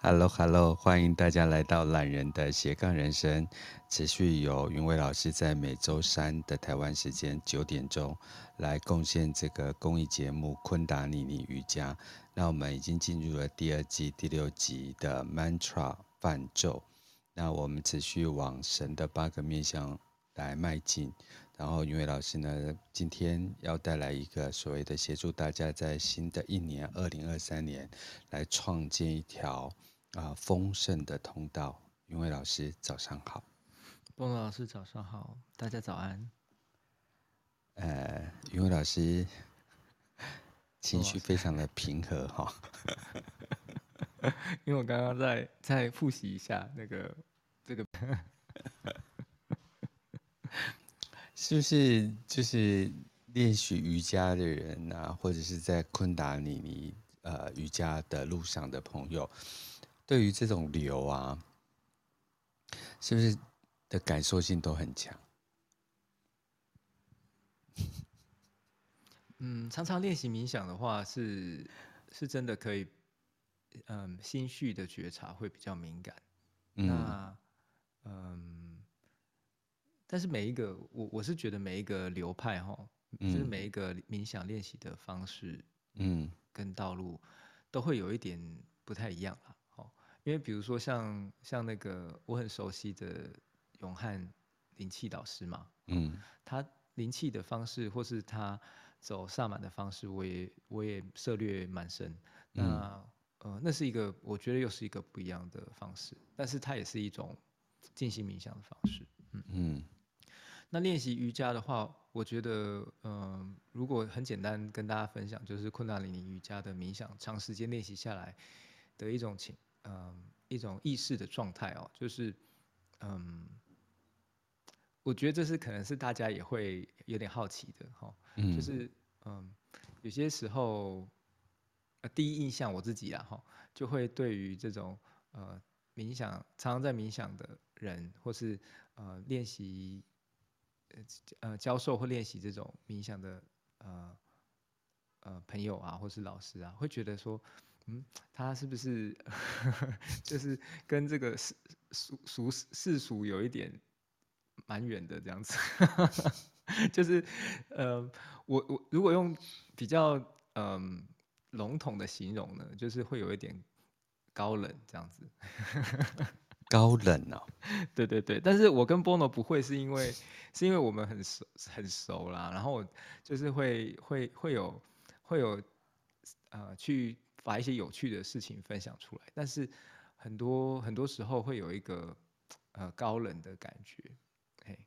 Hello，Hello，欢迎大家来到懒人的斜杠人生，持续由云伟老师在每周三的台湾时间九点钟来贡献这个公益节目昆达尼尼瑜伽。那我们已经进入了第二季第六集的 Mantra 梵咒，那我们持续往神的八个面向来迈进。然后云伟老师呢，今天要带来一个所谓的协助大家在新的一年二零二三年来创建一条。啊，丰盛的通道。云伟老师，早上好。波诺老师，早上好。大家早安。呃，云伟老师情绪非常的平和哈。因为我刚刚在在复习一下那个这个，是不是就是练习瑜伽的人啊，或者是在昆达尼尼呃瑜伽的路上的朋友？对于这种流啊，是不是的感受性都很强？嗯，常常练习冥想的话是，是是真的可以，嗯，心绪的觉察会比较敏感。嗯、那嗯，但是每一个我我是觉得每一个流派哈，就是每一个冥想练习的方式，嗯，跟道路都会有一点不太一样啦。因为比如说像像那个我很熟悉的永汉灵气导师嘛，嗯，他灵气的方式或是他走萨满的方式，我也我也涉略蛮深。那、嗯、呃，那是一个我觉得又是一个不一样的方式，但是它也是一种静心冥想的方式。嗯嗯。那练习瑜伽的话，我觉得嗯、呃，如果很简单跟大家分享，就是昆达里尼瑜伽的冥想，长时间练习下来的一种情。嗯，一种意识的状态哦，就是，嗯，我觉得这是可能是大家也会有点好奇的哈，嗯，就是嗯，有些时候，呃，第一印象我自己啊哈，就会对于这种呃冥想，常常在冥想的人，或是呃练习，呃教授或练习这种冥想的呃呃朋友啊，或是老师啊，会觉得说。嗯，他是不是 就是跟这个世俗俗世俗有一点蛮远的这样子？就是呃，我我如果用比较嗯笼统的形容呢，就是会有一点高冷这样子。高冷哦，对对对，但是我跟波诺不会是因为 是因为我们很熟很熟啦，然后就是会会会有会有呃去。把一些有趣的事情分享出来，但是很多很多时候会有一个呃高冷的感觉，嘿，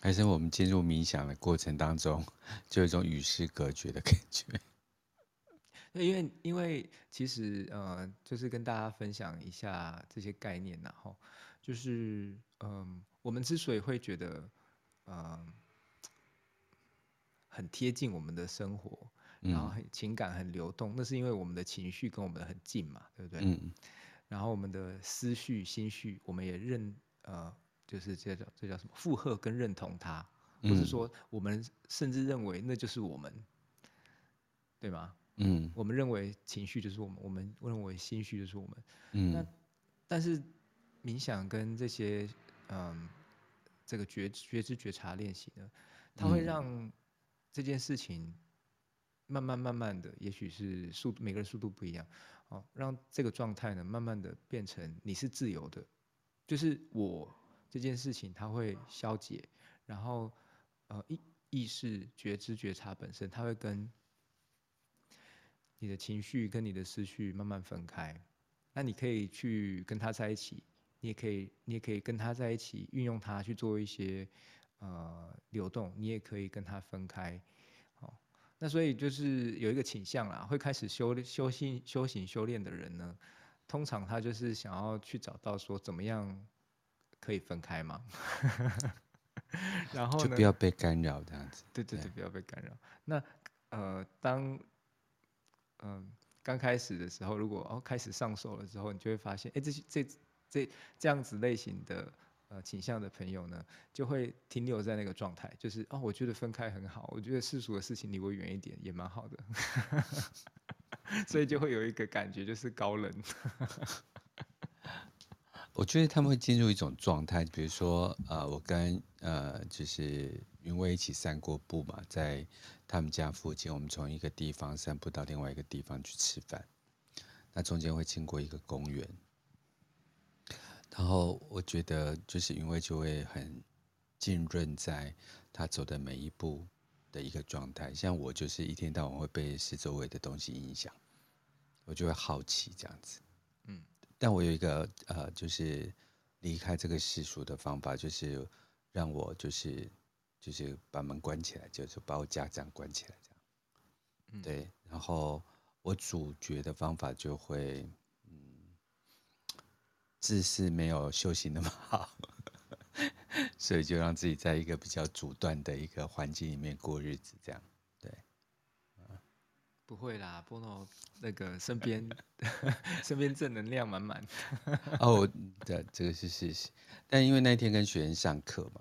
还是我们进入冥想的过程当中，就有一种与世隔绝的感觉。因为因为其实呃，就是跟大家分享一下这些概念，然后就是嗯、呃，我们之所以会觉得嗯、呃、很贴近我们的生活。然后很情感很流动，那是因为我们的情绪跟我们的很近嘛，对不对？嗯。然后我们的思绪、心绪，我们也认呃，就是这叫这叫什么？附和跟认同它，或是说我们甚至认为那就是我们，对吗？嗯。我们认为情绪就是我们，我们认为心绪就是我们。嗯。那但是冥想跟这些嗯、呃，这个觉觉知觉察练习呢，它会让这件事情。慢慢慢慢的，也许是速度，每个人速度不一样，哦，让这个状态呢，慢慢的变成你是自由的，就是我这件事情它会消解，然后呃意意识觉知觉察本身，它会跟你的情绪跟你的思绪慢慢分开，那你可以去跟他在一起，你也可以你也可以跟他在一起，运用它去做一些呃流动，你也可以跟他分开。那所以就是有一个倾向啦，会开始修修行、修行、修炼的人呢，通常他就是想要去找到说怎么样可以分开嘛，然后呢，就不要被干扰这样子。对对对，不要被干扰。那呃，当嗯、刚开始的时候，如果哦开始上手了之后，你就会发现，哎，这些这这这样子类型的。呃，倾向的朋友呢，就会停留在那个状态，就是哦，我觉得分开很好，我觉得世俗的事情离我远一点也蛮好的，所以就会有一个感觉，就是高冷。我觉得他们会进入一种状态，比如说，呃，我跟呃，就是云威一起散过步嘛，在他们家附近，我们从一个地方散步到另外一个地方去吃饭，那中间会经过一个公园，然后我觉得就是因为就会很浸润在他走的每一步的一个状态，像我就是一天到晚会被四周围的东西影响，我就会好奇这样子。嗯。但我有一个呃，就是离开这个世俗的方法，就是让我就是就是把门关起来，就是把我家这样关起来，这样。嗯、对，然后我主角的方法就会，嗯，自是没有修行那么好，所以就让自己在一个比较阻断的一个环境里面过日子，这样。不会啦，波诺那个身边 身边正能量满满。哦，对，这个是事实。但因为那天跟学员上课嘛，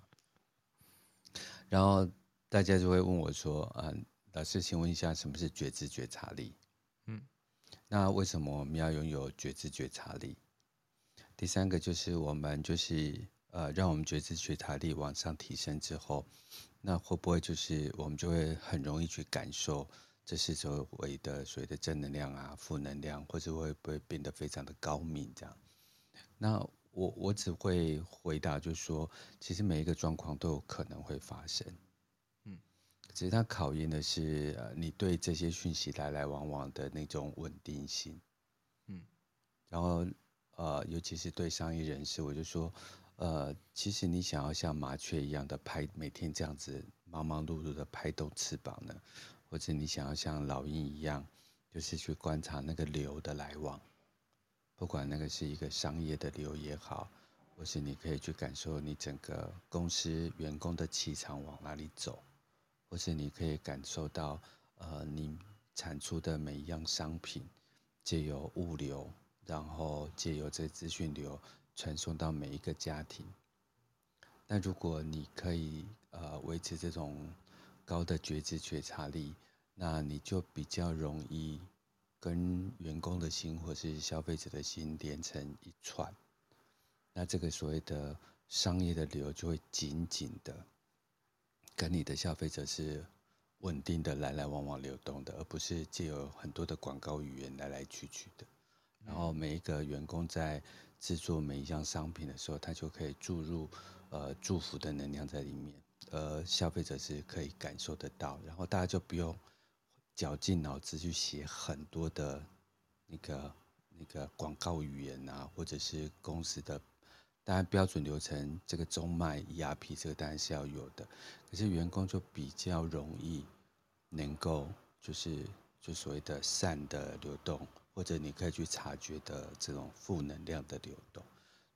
然后大家就会问我说：“啊，老师，请问一下，什么是觉知觉察力？”嗯，那为什么我们要拥有觉知觉察力？第三个就是我们就是呃，让我们觉知觉察力往上提升之后，那会不会就是我们就会很容易去感受？这是所谓的所谓的正能量啊，负能量，或者会不会变得非常的高明这样？那我我只会回答，就是说，其实每一个状况都有可能会发生，嗯，只是它考验的是呃你对这些讯息来来往往的那种稳定性，嗯，然后呃，尤其是对商业人士，我就说，呃，其实你想要像麻雀一样的拍，每天这样子忙忙碌碌的拍动翅膀呢？或者你想要像老鹰一样，就是去观察那个流的来往，不管那个是一个商业的流也好，或是你可以去感受你整个公司员工的气场往哪里走，或是你可以感受到，呃，你产出的每一样商品，借由物流，然后借由这资讯流传送到每一个家庭。那如果你可以呃维持这种。高的觉知觉察力，那你就比较容易跟员工的心或是消费者的心连成一串。那这个所谓的商业的流就会紧紧的跟你的消费者是稳定的来来往往流动的，而不是借由很多的广告语言来来去去的。然后每一个员工在制作每一样商品的时候，他就可以注入呃祝福的能量在里面。而，消费者是可以感受得到，然后大家就不用绞尽脑汁去写很多的那个那个广告语言啊，或者是公司的当然标准流程，这个中脉 ERP 这个当然是要有的，可是员工就比较容易能够就是就所谓的善的流动，或者你可以去察觉的这种负能量的流动。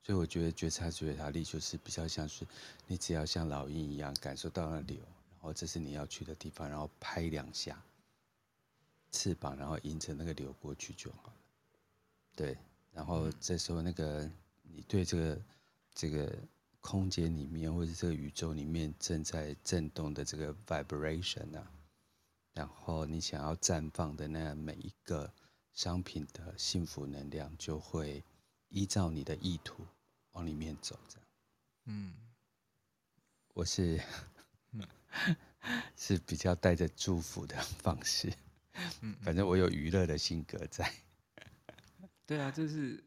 所以我觉得觉察觉察力就是比较像是，你只要像老鹰一样感受到那流，然后这是你要去的地方，然后拍两下翅膀，然后迎着那个流过去就好了。对，然后这时候那个你对这个这个空间里面或者这个宇宙里面正在震动的这个 vibration 啊，然后你想要绽放的那每一个商品的幸福能量就会依照你的意图。往里面走，这样，嗯，我是，嗯、是比较带着祝福的方式，嗯，反正我有娱乐的性格在，对啊，这是，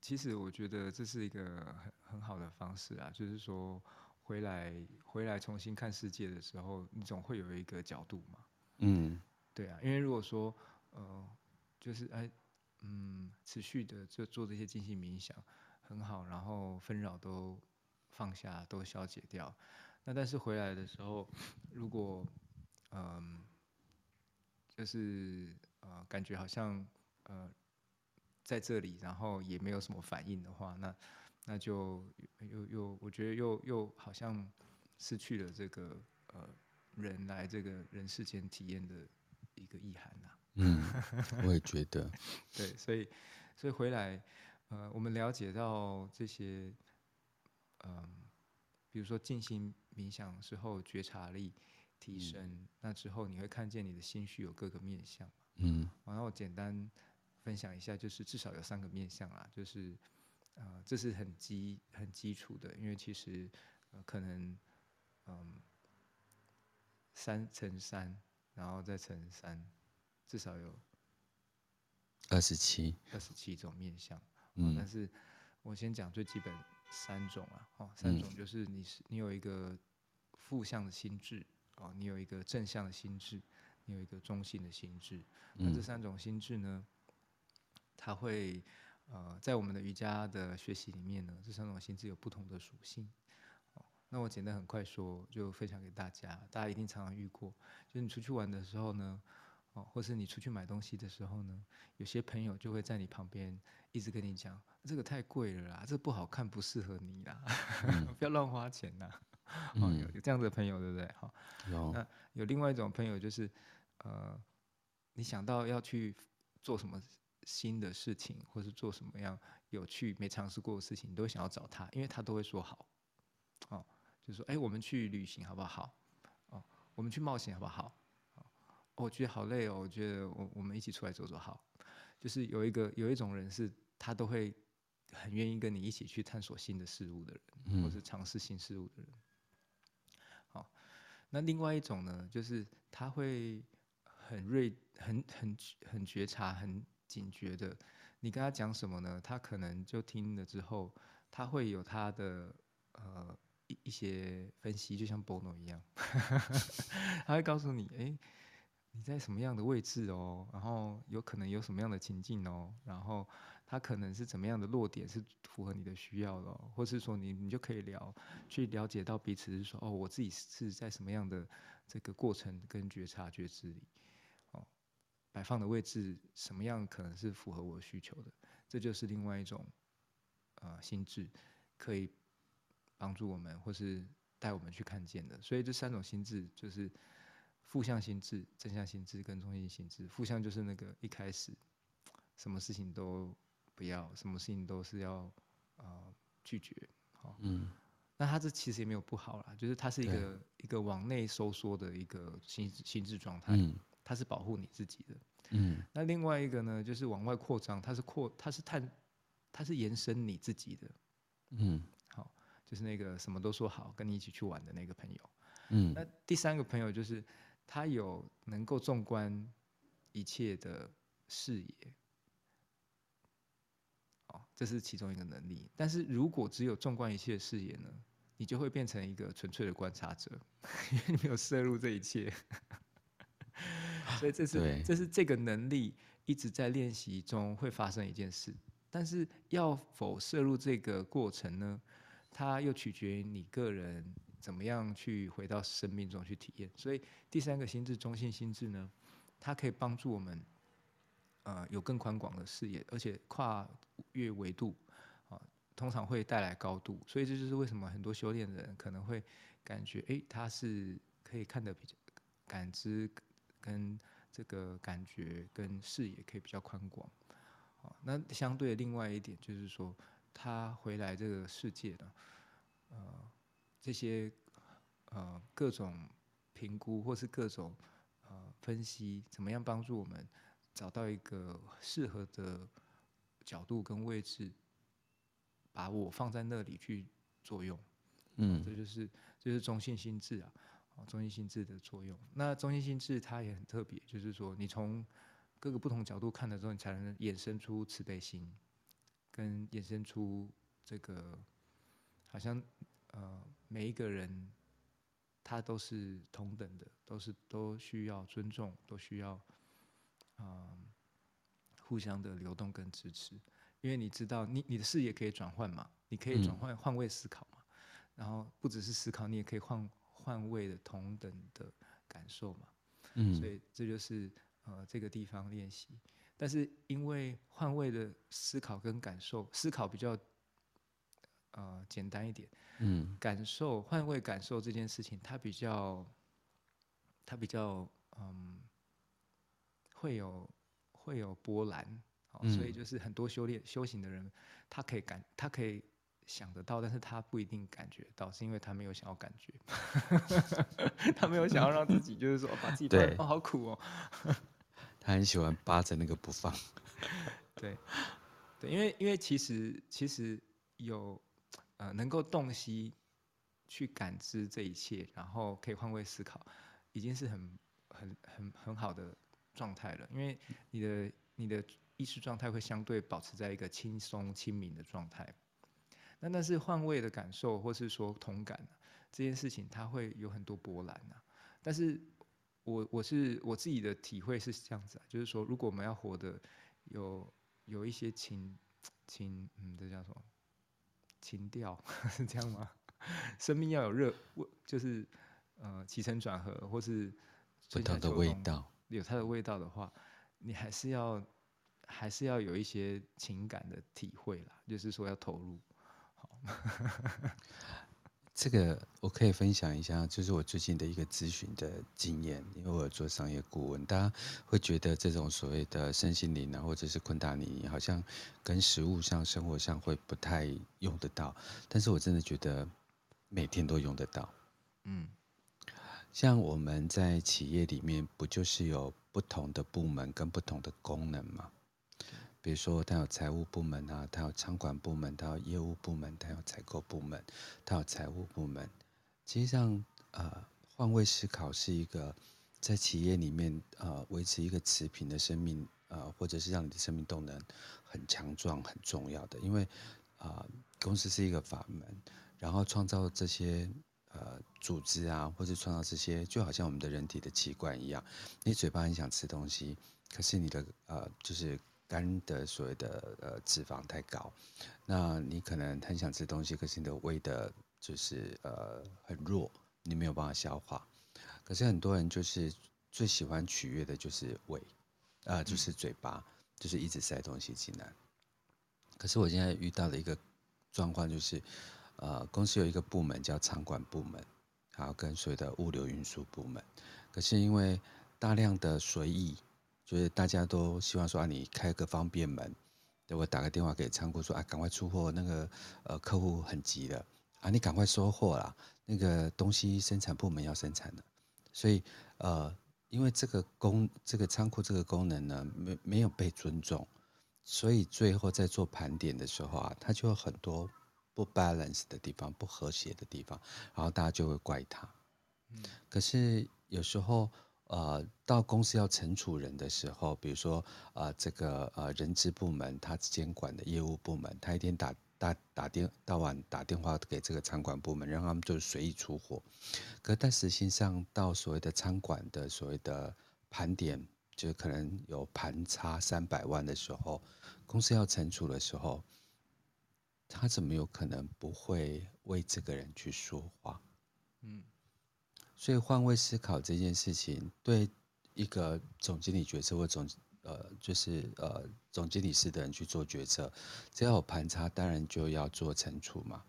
其实我觉得这是一个很很好的方式啊，就是说回来回来重新看世界的时候，你总会有一个角度嘛，嗯，对啊，因为如果说，呃，就是哎，嗯，持续的就做这些进行冥想。很好，然后纷扰都放下，都消解掉。那但是回来的时候，如果嗯，就是呃，感觉好像呃在这里，然后也没有什么反应的话，那那就又又我觉得又又好像失去了这个呃人来这个人世间体验的一个意涵呐、啊。嗯，我也觉得。对，所以所以回来。呃，我们了解到这些，嗯、呃，比如说静心冥想之后觉察力提升，嗯、那之后你会看见你的心绪有各个面向。嗯，然后我简单分享一下，就是至少有三个面相啊，就是呃，这是很基很基础的，因为其实呃可能嗯三乘三，然后再乘三，至少有二十七。二十七种面相。嗯，但是我先讲最基本三种啊，哦，三种就是你是你有一个负向的心智，哦，你有一个正向的心智，你有一个中性的心智。那这三种心智呢，它会呃在我们的瑜伽的学习里面呢，这三种心智有不同的属性。哦，那我简单很快说，就分享给大家，大家一定常常遇过，就是你出去玩的时候呢。哦，或是你出去买东西的时候呢，有些朋友就会在你旁边一直跟你讲，这个太贵了啦，这个不好看，不适合你啦，嗯、不要乱花钱呐。哦，有有这样子的朋友，对不对？好，有。那有另外一种朋友，就是呃，你想到要去做什么新的事情，或是做什么样有趣没尝试过的事情，你都想要找他，因为他都会说好。哦，就说，哎，我们去旅行好不好？哦，我们去冒险好不好？哦我觉得好累哦，我觉得我我们一起出来走走好，就是有一个有一种人是，他都会很愿意跟你一起去探索新的事物的人，嗯、或是尝试新事物的人。那另外一种呢，就是他会很锐、很很很觉察、很警觉的，你跟他讲什么呢？他可能就听了之后，他会有他的呃一一些分析，就像 Bono 一样，他会告诉你，哎。你在什么样的位置哦？然后有可能有什么样的情境哦？然后他可能是怎么样的落点是符合你的需要的？或是说你你就可以聊，去了解到彼此是说哦，我自己是在什么样的这个过程跟觉察觉知里哦，摆放的位置什么样可能是符合我需求的？这就是另外一种呃心智可以帮助我们或是带我们去看见的。所以这三种心智就是。负向心智、正向心智跟中性心智。负向就是那个一开始，什么事情都不要，什么事情都是要呃拒绝。好，嗯，那他这其实也没有不好啦，就是他是一个一个往内收缩的一个心心智状态。嗯，它是保护你自己的。嗯，那另外一个呢，就是往外扩张，它是扩，它是探，它是延伸你自己的。嗯，好，就是那个什么都说好，跟你一起去玩的那个朋友。嗯，那第三个朋友就是。他有能够纵观一切的视野，哦，这是其中一个能力。但是如果只有纵观一切的视野呢，你就会变成一个纯粹的观察者，因为你没有摄入这一切。所以这是对这是这个能力一直在练习中会发生一件事。但是要否摄入这个过程呢？它又取决于你个人。怎么样去回到生命中去体验？所以第三个心智，中性心智呢，它可以帮助我们，呃，有更宽广的视野，而且跨越维度，啊，通常会带来高度。所以这就是为什么很多修炼的人可能会感觉，诶，他是可以看得比较感知跟这个感觉跟视野可以比较宽广。啊，那相对另外一点就是说，他回来这个世界呢，呃。这些呃各种评估或是各种呃分析，怎么样帮助我们找到一个适合的角度跟位置，把我放在那里去作用？嗯，这就是这就是中性心智啊，中性心智的作用。那中性心智它也很特别，就是说你从各个不同角度看的时候，你才能衍生出慈悲心，跟衍生出这个好像。呃，每一个人他都是同等的，都是都需要尊重，都需要互相的流动跟支持。因为你知道，你你的视野可以转换嘛，你可以转换换位思考嘛，嗯、然后不只是思考，你也可以换换位的同等的感受嘛。嗯，所以这就是呃这个地方练习。但是因为换位的思考跟感受，思考比较。呃，简单一点，嗯，感受换位感受这件事情，它比较，它比较，嗯，会有会有波澜，哦嗯、所以就是很多修炼修行的人，他可以感，他可以想得到，但是他不一定感觉到，是因为他没有想要感觉，他没有想要让自己就是说把自己对。哦好苦哦，他很喜欢扒着那个不放，对。对，因为因为其实其实有呃能够洞悉去感知这一切，然后可以换位思考，已经是很很很很好的状态了。因为你的你的意识状态会相对保持在一个轻松清明的状态。那但是换位的感受，或是说同感这件事情，它会有很多波澜呐。但是我我是我自己的体会是这样子啊，就是说，如果我们要活得有有一些情情，嗯，这叫什么？情调 是这样吗？生命要有热，就是呃起承转合，或是不同的味道，有它的味道的话，你还是要还是要有一些情感的体会啦，就是说要投入。好，这个我可以分享一下，就是我最近的一个咨询的经验，因为我有做商业顾问，大家会觉得这种所谓的身心灵啊，或者是昆达尼，好像跟食物上、生活上会不太用得到，但是我真的觉得。每天都用得到，嗯，像我们在企业里面，不就是有不同的部门跟不同的功能吗？比如说，它有财务部门啊，它有仓管部门，它有业务部门，它有采购部门，它有财务部门。其实上，呃，换位思考是一个在企业里面，呃，维持一个持平的生命，呃，或者是让你的生命动能很强壮、很重要的。因为，啊、呃，公司是一个法门。然后创造这些呃组织啊，或者创造这些，就好像我们的人体的器官一样。你嘴巴很想吃东西，可是你的呃就是肝的所谓的呃脂肪太高，那你可能很想吃东西，可是你的胃的就是呃很弱，你没有办法消化。可是很多人就是最喜欢取悦的就是胃，呃就是嘴巴，就是一直塞东西进来。可是我现在遇到的一个状况就是。呃，公司有一个部门叫仓管部门，还有跟所谓的物流运输部门。可是因为大量的随意，就是大家都希望说啊，你开个方便门，等我打个电话给仓库说啊，赶快出货，那个呃客户很急的啊，你赶快收货啦，那个东西生产部门要生产的。所以呃，因为这个功这个仓库这个功能呢，没没有被尊重，所以最后在做盘点的时候啊，它就有很多。不 balance 的地方，不和谐的地方，然后大家就会怪他。嗯，可是有时候，呃，到公司要惩处人的时候，比如说，呃，这个呃人资部门他监管的业务部门，他一天打打打电到晚打电话给这个仓管部门，让他们就随意出货。可但实际上，到所谓的仓管的所谓的盘点，就是可能有盘差三百万的时候，公司要惩处的时候。他怎么有可能不会为这个人去说话？嗯，所以换位思考这件事情，对一个总经理决策或总呃就是呃总经理室的人去做决策，只要有盘差，当然就要做惩处嘛。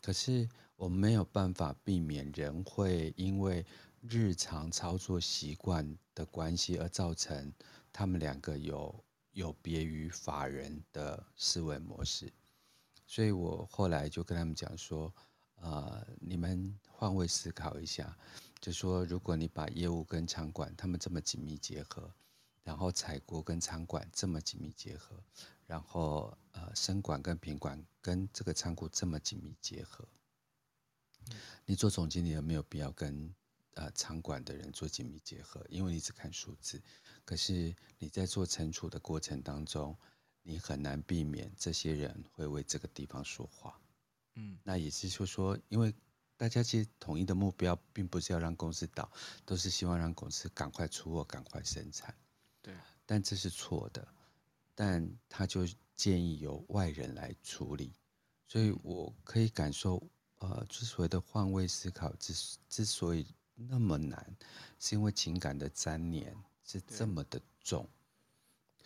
可是我们没有办法避免人会因为日常操作习惯的关系，而造成他们两个有有别于法人的思维模式。所以我后来就跟他们讲说，呃，你们换位思考一下，就说如果你把业务跟仓管他们这么紧密结合，然后采购跟仓管这么紧密结合，然后呃，生管跟品管跟这个仓库这么紧密结合，你做总经理有没有必要跟呃仓管的人做紧密结合？因为你只看数字，可是你在做存储的过程当中。你很难避免这些人会为这个地方说话，嗯，那也是就是说，因为大家其实统一的目标并不是要让公司倒，都是希望让公司赶快出货、赶快生产，对，但这是错的，但他就建议由外人来处理，所以我可以感受，呃，之所谓的换位思考之之所以那么难，是因为情感的粘连是这么的重。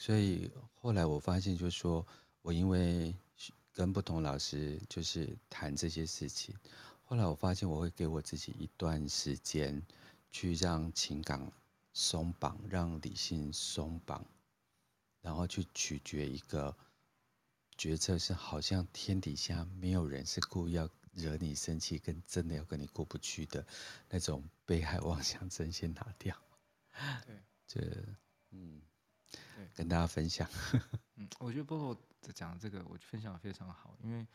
所以后来我发现，就是说我因为跟不同老师就是谈这些事情，后来我发现我会给我自己一段时间，去让情感松绑，让理性松绑，然后去取决一个决策，是好像天底下没有人是故意要惹你生气，跟真的要跟你过不去的那种被害妄想症先拿掉。对，这嗯。跟大家分享。嗯，我觉得波罗讲的这个，我分享的非常好，因为，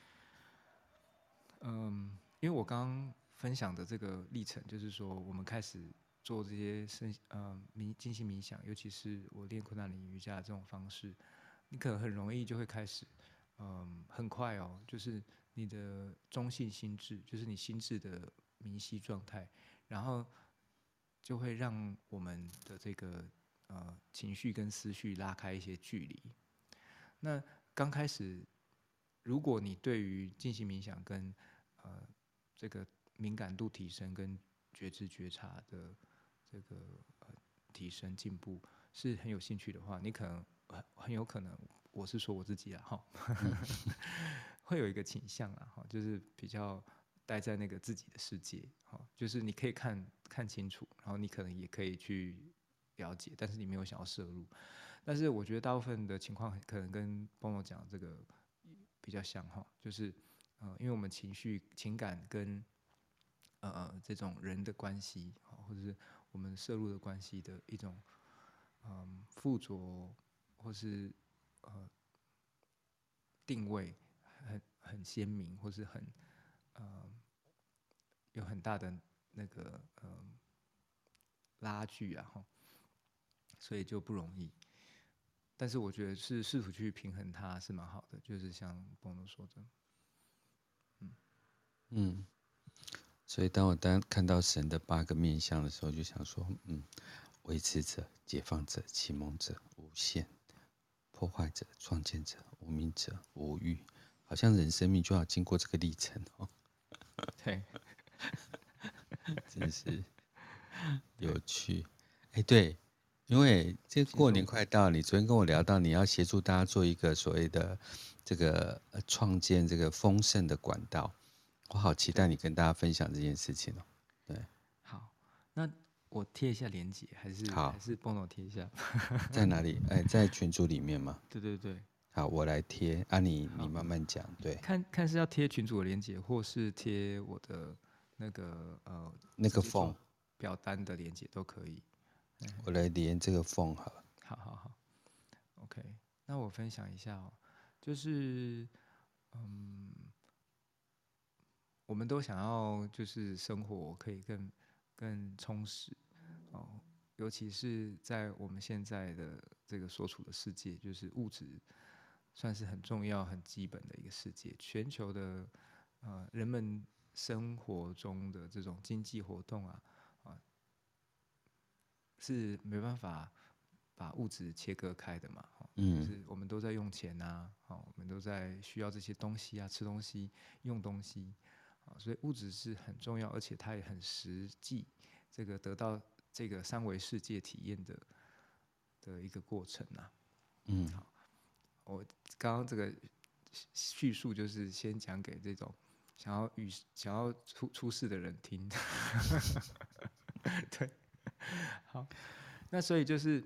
嗯，因为我刚刚分享的这个历程，就是说我们开始做这些身，呃，冥静心冥想，尤其是我练昆达里瑜伽的这种方式，你可能很容易就会开始，嗯，很快哦，就是你的中性心智，就是你心智的明晰状态，然后就会让我们的这个。呃，情绪跟思绪拉开一些距离。那刚开始，如果你对于静心冥想跟呃这个敏感度提升跟觉知觉察的这个呃提升进步是很有兴趣的话，你可能很很有可能，我是说我自己啊哈，会有一个倾向啊哈，就是比较待在那个自己的世界哈，就是你可以看看清楚，然后你可能也可以去。了解，但是你没有想要摄入。但是我觉得大部分的情况可能跟帮我讲这个比较像哈，就是呃，因为我们情绪、情感跟呃这种人的关系，或者是我们摄入的关系的一种嗯附着，或是呃定位很很鲜明，或是很呃有很大的那个呃拉锯啊哈。所以就不容易，但是我觉得是试图去平衡它是蛮好的，就是像波诺说的，嗯嗯，所以当我当看到神的八个面相的时候，就想说，嗯，维持者、解放者、启蒙者、无限、破坏者、创建者、无名者、无欲，好像人生命就要经过这个历程哦。对，真是有趣，哎，对。因为这过年快到，你昨天跟我聊到你要协助大家做一个所谓的这个创建这个丰盛的管道，我好期待你跟大家分享这件事情哦。对，好，那我贴一下链接，还是好还是帮我贴一下？在哪里？哎，在群组里面吗？对对对。好，我来贴啊你，你你慢慢讲。对，看看是要贴群主的链接，或是贴我的那个呃那个 form 表单的链接都可以。我来连这个缝好了。好好好，OK。那我分享一下哦，就是，嗯，我们都想要就是生活可以更更充实哦，尤其是在我们现在的这个所处的世界，就是物质算是很重要、很基本的一个世界。全球的呃人们生活中的这种经济活动啊。是没办法把物质切割开的嘛？嗯，就是我们都在用钱啊，好，我们都在需要这些东西啊，吃东西、用东西，啊，所以物质是很重要，而且它也很实际，这个得到这个三维世界体验的的一个过程啊。嗯，好，我刚刚这个叙述就是先讲给这种想要与想要出出世的人听的，对。好，那所以就是，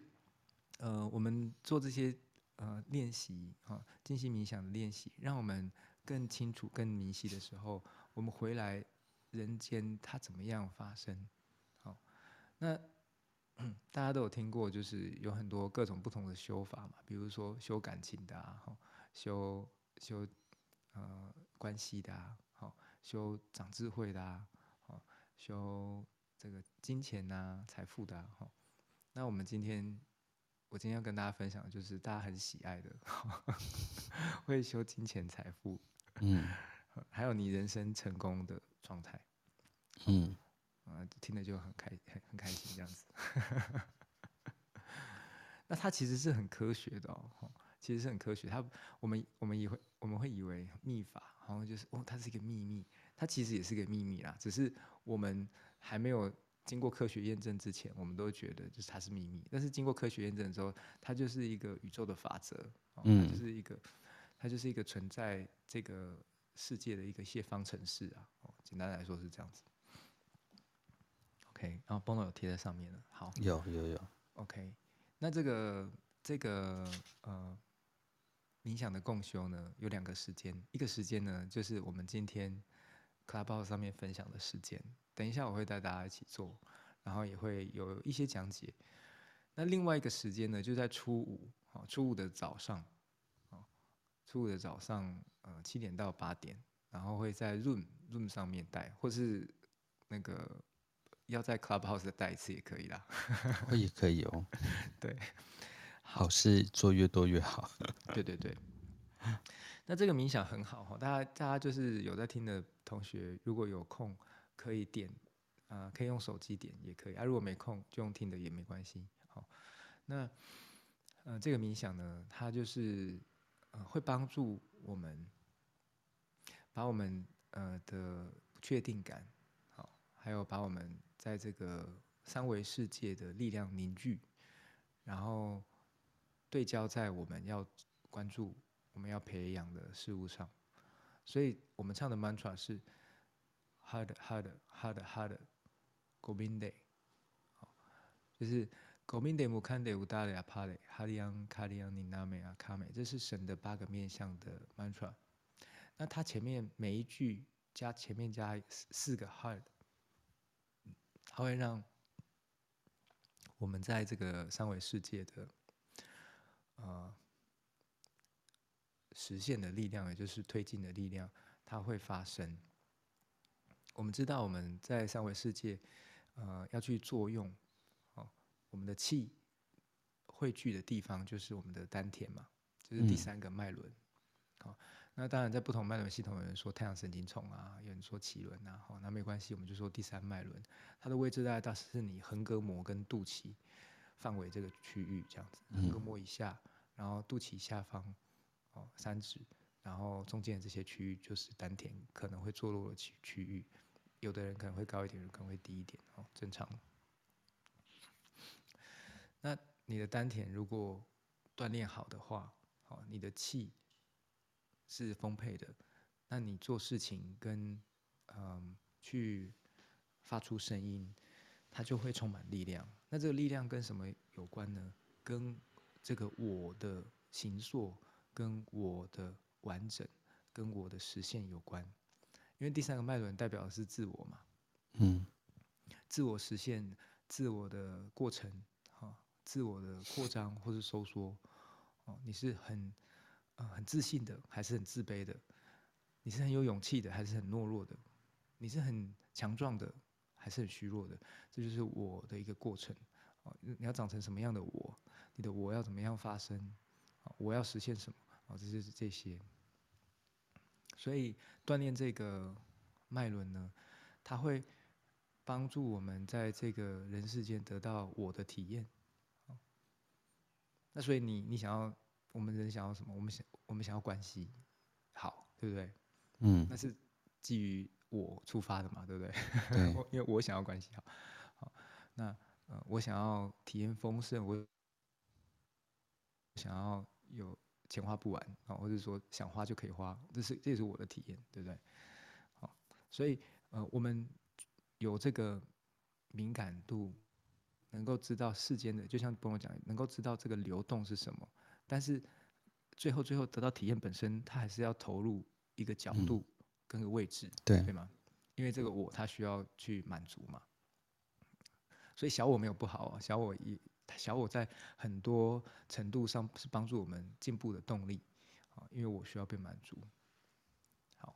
呃，我们做这些呃练习啊，静心冥想的练习，让我们更清楚、更明晰的时候，我们回来人间它怎么样发生？好，那 大家都有听过，就是有很多各种不同的修法嘛，比如说修感情的啊，修修呃关系的啊，好，修长智慧的啊，好，修。这个金钱呐、啊，财富的哈、啊，那我们今天，我今天要跟大家分享的就是大家很喜爱的，会修金钱财富，嗯，还有你人生成功的状态，嗯，啊，听了就很开很很开心这样子，那它其实是很科学的哦，其实是很科学，它我们我们也会我们会以为秘法，好像就是哦，它是一个秘密，它其实也是个秘密啦，只是我们。还没有经过科学验证之前，我们都觉得就是它是秘密。但是经过科学验证之后，它就是一个宇宙的法则，嗯，它就是一个，它就是一个存在这个世界的一个谢方程式啊。哦，简单来说是这样子。OK，然后 Bono 有贴在上面了。好，有有有。OK，那这个这个呃冥想的共修呢，有两个时间，一个时间呢就是我们今天 Clubhouse 上面分享的时间。等一下，我会带大家一起做，然后也会有一些讲解。那另外一个时间呢，就在初五，好，初五的早上，初五的早上，呃，七点到八点，然后会在 Room Room 上面带，或是那个要在 Clubhouse 带一次也可以啦。我也可以哦。对，好事做越多越好。对对对。那这个冥想很好哈，大家大家就是有在听的同学，如果有空可以点，啊、可以用手机点也可以啊，如果没空就用听的也没关系。好，那呃这个冥想呢，它就是呃会帮助我们把我们呃的不确定感，好，还有把我们在这个三维世界的力量凝聚，然后对焦在我们要关注。我们要培养的事物上，所以我们唱的 mantra 是 hard hard hard hard gominde，好，就是 gominde mukande udale apale hariang kariang niname akame，这是神的八个面向的 mantra。那它前面每一句加前面加四个 hard，它会让我们在这个三维世界的，呃。实现的力量，也就是推进的力量，它会发生。我们知道我们在三维世界，呃，要去作用，哦，我们的气汇聚的地方就是我们的丹田嘛，就是第三个脉轮。好，那当然在不同脉轮系统，有人说太阳神经丛啊，有人说脐轮啊，好，那没关系，我们就说第三脉轮，它的位置大概大是你横膈膜跟肚脐范围这个区域这样子，横膈膜以下，然后肚脐下方。三指，然后中间的这些区域就是丹田可能会坐落的区区域，有的人可能会高一点，有人可能会低一点，哦，正常。那你的丹田如果锻炼好的话，哦，你的气是丰沛的，那你做事情跟嗯去发出声音，它就会充满力量。那这个力量跟什么有关呢？跟这个我的形塑。跟我的完整，跟我的实现有关，因为第三个脉轮代表的是自我嘛，嗯，自我实现、自我的过程，哈，自我的扩张或是收缩，哦，你是很呃很自信的，还是很自卑的？你是很有勇气的，还是很懦弱的？你是很强壮的，还是很虚弱的？这就是我的一个过程，哦，你要长成什么样的我？你的我要怎么样发生？我要实现什么？哦，这就是这些，所以锻炼这个脉轮呢，它会帮助我们在这个人世间得到我的体验。那所以你你想要，我们人想要什么？我们想我们想要关系好，对不对？嗯，那是基于我出发的嘛，对不对？对，因为我想要关系好。好，那呃，我想要体验丰盛，我想要有。钱花不完啊，或者说想花就可以花，这是这也是我的体验，对不对？好，所以呃，我们有这个敏感度，能够知道世间的，就像跟我讲，能够知道这个流动是什么。但是最后最后得到体验本身，它还是要投入一个角度跟个位置，嗯、对对吗？因为这个我，它需要去满足嘛。所以小我没有不好啊，小我一。小我在很多程度上是帮助我们进步的动力，啊，因为我需要被满足。好，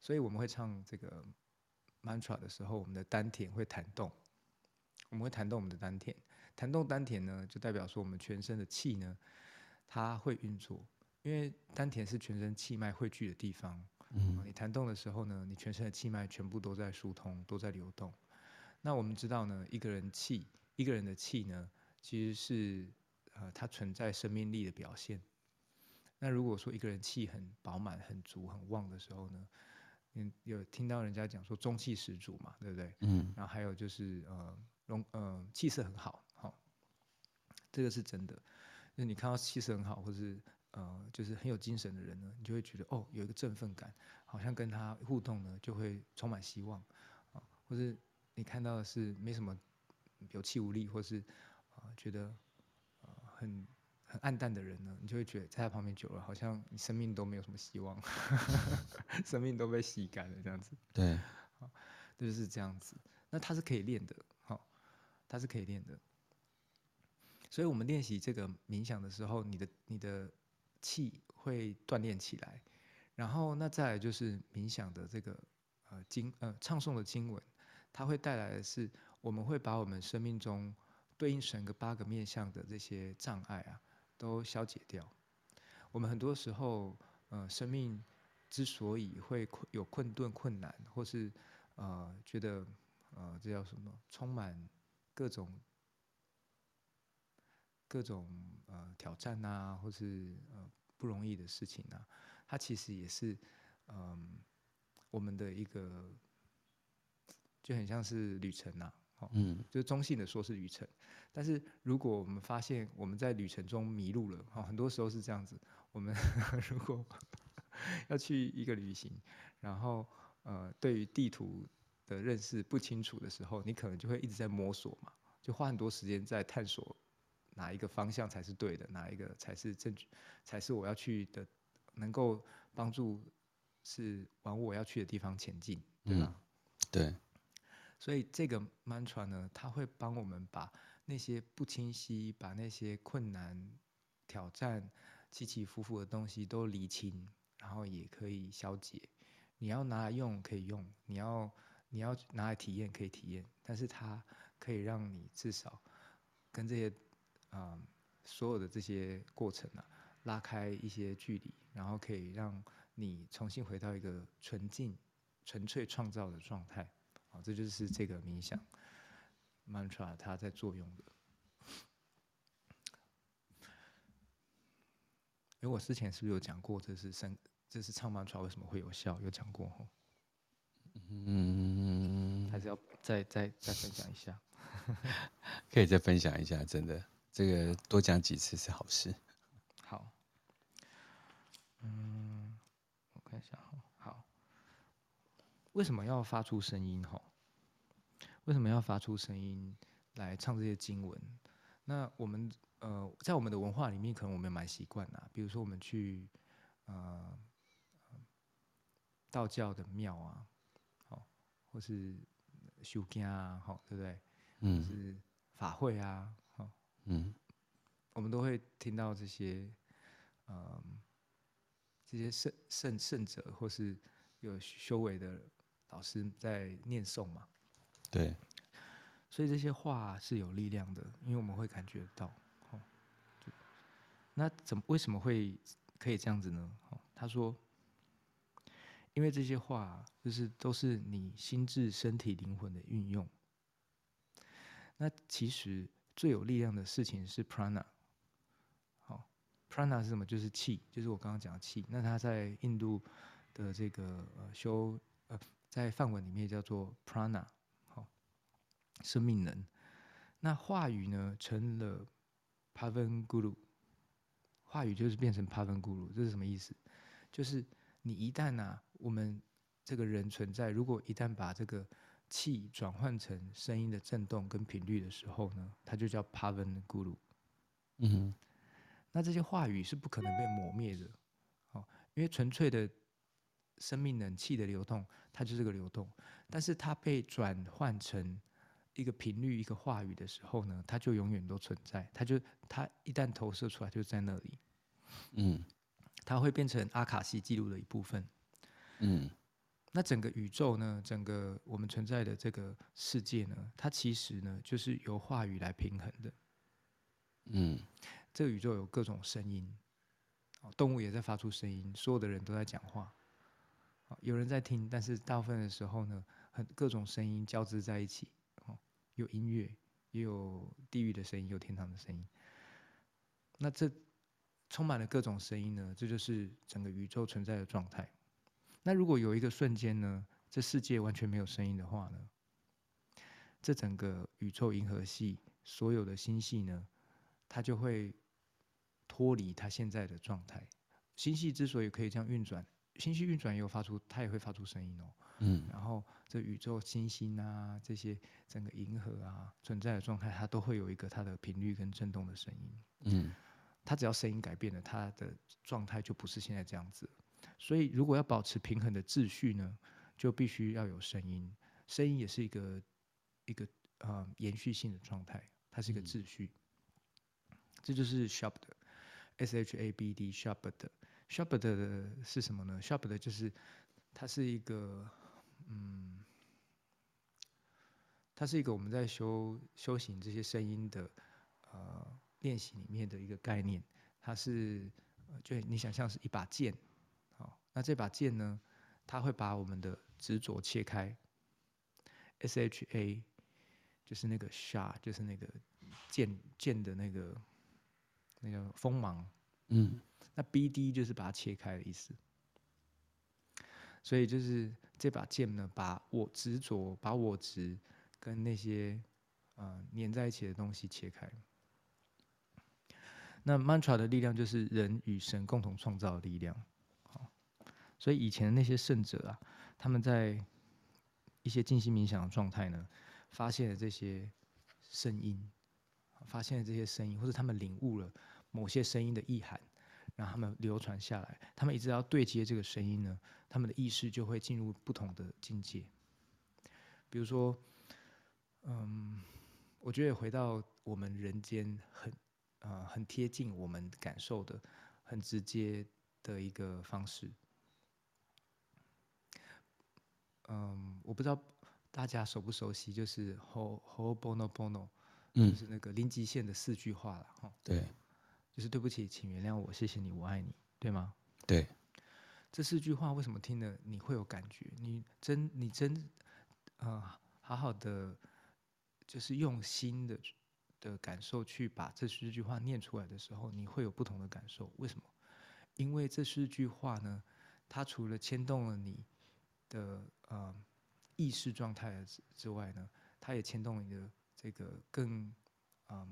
所以我们会唱这个 mantra 的时候，我们的丹田会弹动，我们会弹动我们的丹田，弹动丹田呢，就代表说我们全身的气呢，它会运作，因为丹田是全身气脉汇聚的地方。嗯，你弹动的时候呢，你全身的气脉全部都在疏通，都在流动。那我们知道呢，一个人气，一个人的气呢。其实是，呃，它存在生命力的表现。那如果说一个人气很饱满、很足、很旺的时候呢，嗯，有听到人家讲说中气十足嘛，对不对？嗯。然后还有就是，呃，容，呃，气色很好，好，这个是真的。就是你看到气色很好，或是呃，就是很有精神的人呢，你就会觉得哦，有一个振奋感，好像跟他互动呢，就会充满希望，啊，或是你看到的是没什么有气无力，或是。觉得呃很很暗淡的人呢，你就会觉得在他旁边久了，好像你生命都没有什么希望，生命都被吸干了这样子。对，好，就是这样子。那它是可以练的，好，它是可以练的。所以我们练习这个冥想的时候，你的你的气会锻炼起来。然后那再来就是冥想的这个呃经呃唱诵的经文，它会带来的是，我们会把我们生命中对应神个八个面向的这些障碍啊，都消解掉。我们很多时候呃生命之所以会困有困顿困难，或是呃觉得呃这叫什么，充满各种各种呃挑战啊，或是呃不容易的事情啊。它其实也是，嗯，我们的一个就很像是旅程呐，哦，嗯，就是中性的说是旅程。但是如果我们发现我们在旅程中迷路了，哦，很多时候是这样子。我们 如果要去一个旅行，然后呃，对于地图的认识不清楚的时候，你可能就会一直在摸索嘛，就花很多时间在探索哪一个方向才是对的，哪一个才是正确，才是我要去的。能够帮助是往我要去的地方前进，对吧？嗯，对。所以这个 mantra 呢，它会帮我们把那些不清晰、把那些困难、挑战、起起伏伏的东西都理清，然后也可以消解。你要拿来用可以用，你要你要拿来体验可以体验，但是它可以让你至少跟这些啊、所有的这些过程啊。拉开一些距离，然后可以让你重新回到一个纯净、纯粹创造的状态。好，这就是这个冥想 mantra 它在作用的。因为我之前是不是有讲过，这是三，这是唱 mantra 为什么会有效？有讲过嗯，还是要再再再分享一下？可以再分享一下，真的，这个多讲几次是好事。好。嗯，我看一下哈。好，为什么要发出声音？哈，为什么要发出声音来唱这些经文？那我们呃，在我们的文化里面，可能我们蛮习惯的。比如说，我们去呃道教的庙啊，好，或是修经啊，好，对不对？嗯。是法会啊，好，嗯，我们都会听到这些，嗯。这些圣圣圣者，或是有修为的老师在念诵嘛？对，所以这些话是有力量的，因为我们会感觉到。哦，那怎么为什么会可以这样子呢？哦，他说，因为这些话就是都是你心智、身体、灵魂的运用。那其实最有力量的事情是 prana。Prana 是什么？就是气，就是我刚刚讲的气。那它在印度的这个呃修呃，在梵文里面叫做 Prana，好，生命能。那话语呢，成了 Pavan Guru，话语就是变成 Pavan Guru，这是什么意思？就是你一旦呐、啊，我们这个人存在，如果一旦把这个气转换成声音的震动跟频率的时候呢，它就叫 Pavan Guru。嗯哼。那这些话语是不可能被磨灭的，哦，因为纯粹的生命冷气的流动，它就是个流动。但是它被转换成一个频率、一个话语的时候呢，它就永远都存在。它就它一旦投射出来，就在那里。嗯，它会变成阿卡西记录的一部分。嗯，那整个宇宙呢，整个我们存在的这个世界呢，它其实呢，就是由话语来平衡的。嗯。这个宇宙有各种声音，动物也在发出声音，所有的人都在讲话，有人在听，但是大部分的时候呢，很各种声音交织在一起，哦有音乐，也有地狱的声音，有天堂的声音。那这充满了各种声音呢，这就是整个宇宙存在的状态。那如果有一个瞬间呢，这世界完全没有声音的话呢，这整个宇宙银河系所有的星系呢，它就会。脱离它现在的状态，星系之所以可以这样运转，星系运转也有发出，它也会发出声音哦。嗯，然后这宇宙星星啊，这些整个银河啊存在的状态，它都会有一个它的频率跟震动的声音。嗯，它只要声音改变了，它的状态就不是现在这样子。所以，如果要保持平衡的秩序呢，就必须要有声音。声音也是一个一个呃延续性的状态，它是一个秩序。这就是 Shabd，S H A B D，Shabd，Shabd 的是什么呢？S h o p 的就是它是一个，嗯，它是一个我们在修修行这些声音的呃练习里面的一个概念。它是，就你想象是一把剑，好，那这把剑呢，它会把我们的执着切开，S H A 就是那个 sha，就是那个剑剑的那个那个锋芒，嗯，那 B D 就是把它切开的意思，所以就是这把剑呢，把我执着，把我执跟那些呃粘在一起的东西切开。那 mantra 的力量就是人与神共同创造的力量，好，所以以前的那些圣者啊，他们在一些静心冥想的状态呢，发现了这些声音，发现了这些声音，或者他们领悟了某些声音的意涵，让他们流传下来。他们一直要对接这个声音呢，他们的意识就会进入不同的境界。比如说，嗯，我觉得回到我们人间很。呃，很贴近我们感受的，很直接的一个方式。嗯，我不知道大家熟不熟悉，就是 Ho ho bono bono”，就是那个零极限的四句话了哈。对，就是对不起，请原谅我，谢谢你，我爱你，对吗？对。这四句话为什么听了你会有感觉？你真，你真，呃，好好的，就是用心的。的感受，去把这四句话念出来的时候，你会有不同的感受。为什么？因为这四句话呢，它除了牵动了你的呃意识状态之外呢，它也牵动你的这个更嗯、呃、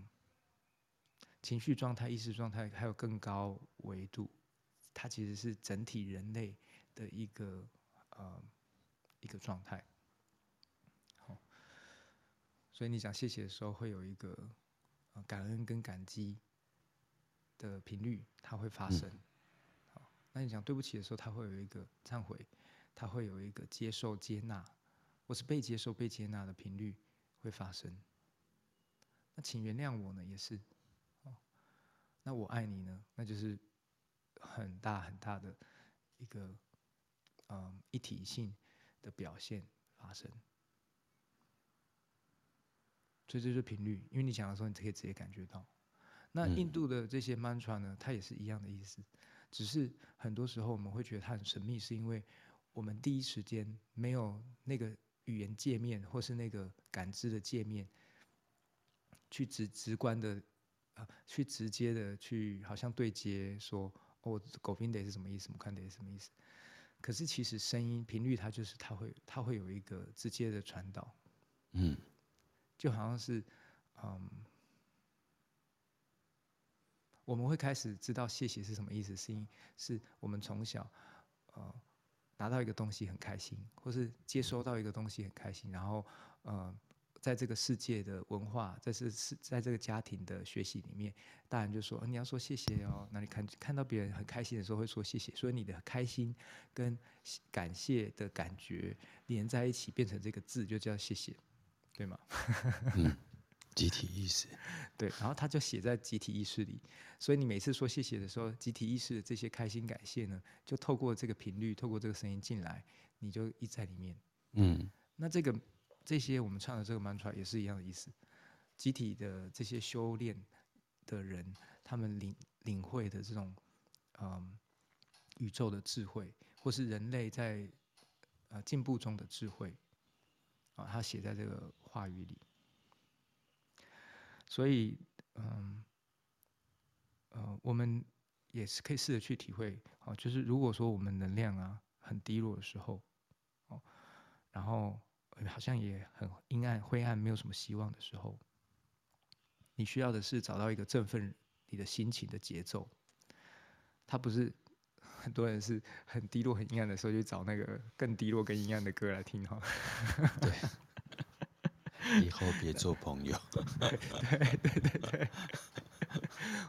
情绪状态、意识状态，还有更高维度。它其实是整体人类的一个呃一个状态。好所以你讲谢谢的时候，会有一个感恩跟感激的频率，它会发生。好，那你讲对不起的时候，它会有一个忏悔，它会有一个接受、接纳，或是被接受、被接纳的频率会发生。那请原谅我呢，也是。那我爱你呢，那就是很大很大的一个嗯一体性的表现发生。所以这就是频率，因为你讲的时候，你可以直接感觉到。那印度的这些 mantra 呢，它也是一样的意思，只是很多时候我们会觉得它很神秘，是因为我们第一时间没有那个语言界面，或是那个感知的界面，去直直观的，呃，去直接的去好像对接说，哦，狗宾得是什么意思？我看得是什么意思？可是其实声音频率它就是它会它会有一个直接的传导，嗯。就好像是，嗯，我们会开始知道谢谢是什么意思，是因是我们从小，呃，拿到一个东西很开心，或是接收到一个东西很开心，然后，呃，在这个世界的文化，在这是在这个家庭的学习里面，大人就说你要说谢谢哦，那你看看到别人很开心的时候会说谢谢，所以你的开心跟感谢的感觉连在一起，变成这个字就叫谢谢。对吗？嗯，集体意识。对，然后他就写在集体意识里，所以你每次说谢谢的时候，集体意识的这些开心感谢呢，就透过这个频率，透过这个声音进来，你就一在里面。嗯，那这个这些我们唱的这个 mantra 也是一样的意思。集体的这些修炼的人，他们领领会的这种嗯宇宙的智慧，或是人类在呃进步中的智慧。啊，他写在这个话语里，所以，嗯，呃，我们也是可以试着去体会，哦，就是如果说我们能量啊很低落的时候，哦，然后好像也很阴暗、灰暗，没有什么希望的时候，你需要的是找到一个振奋你的心情的节奏，它不是。很多人是很低落、很阴暗的时候，就找那个更低落、更阴暗的歌来听哈。对，以后别做朋友。对对对对对。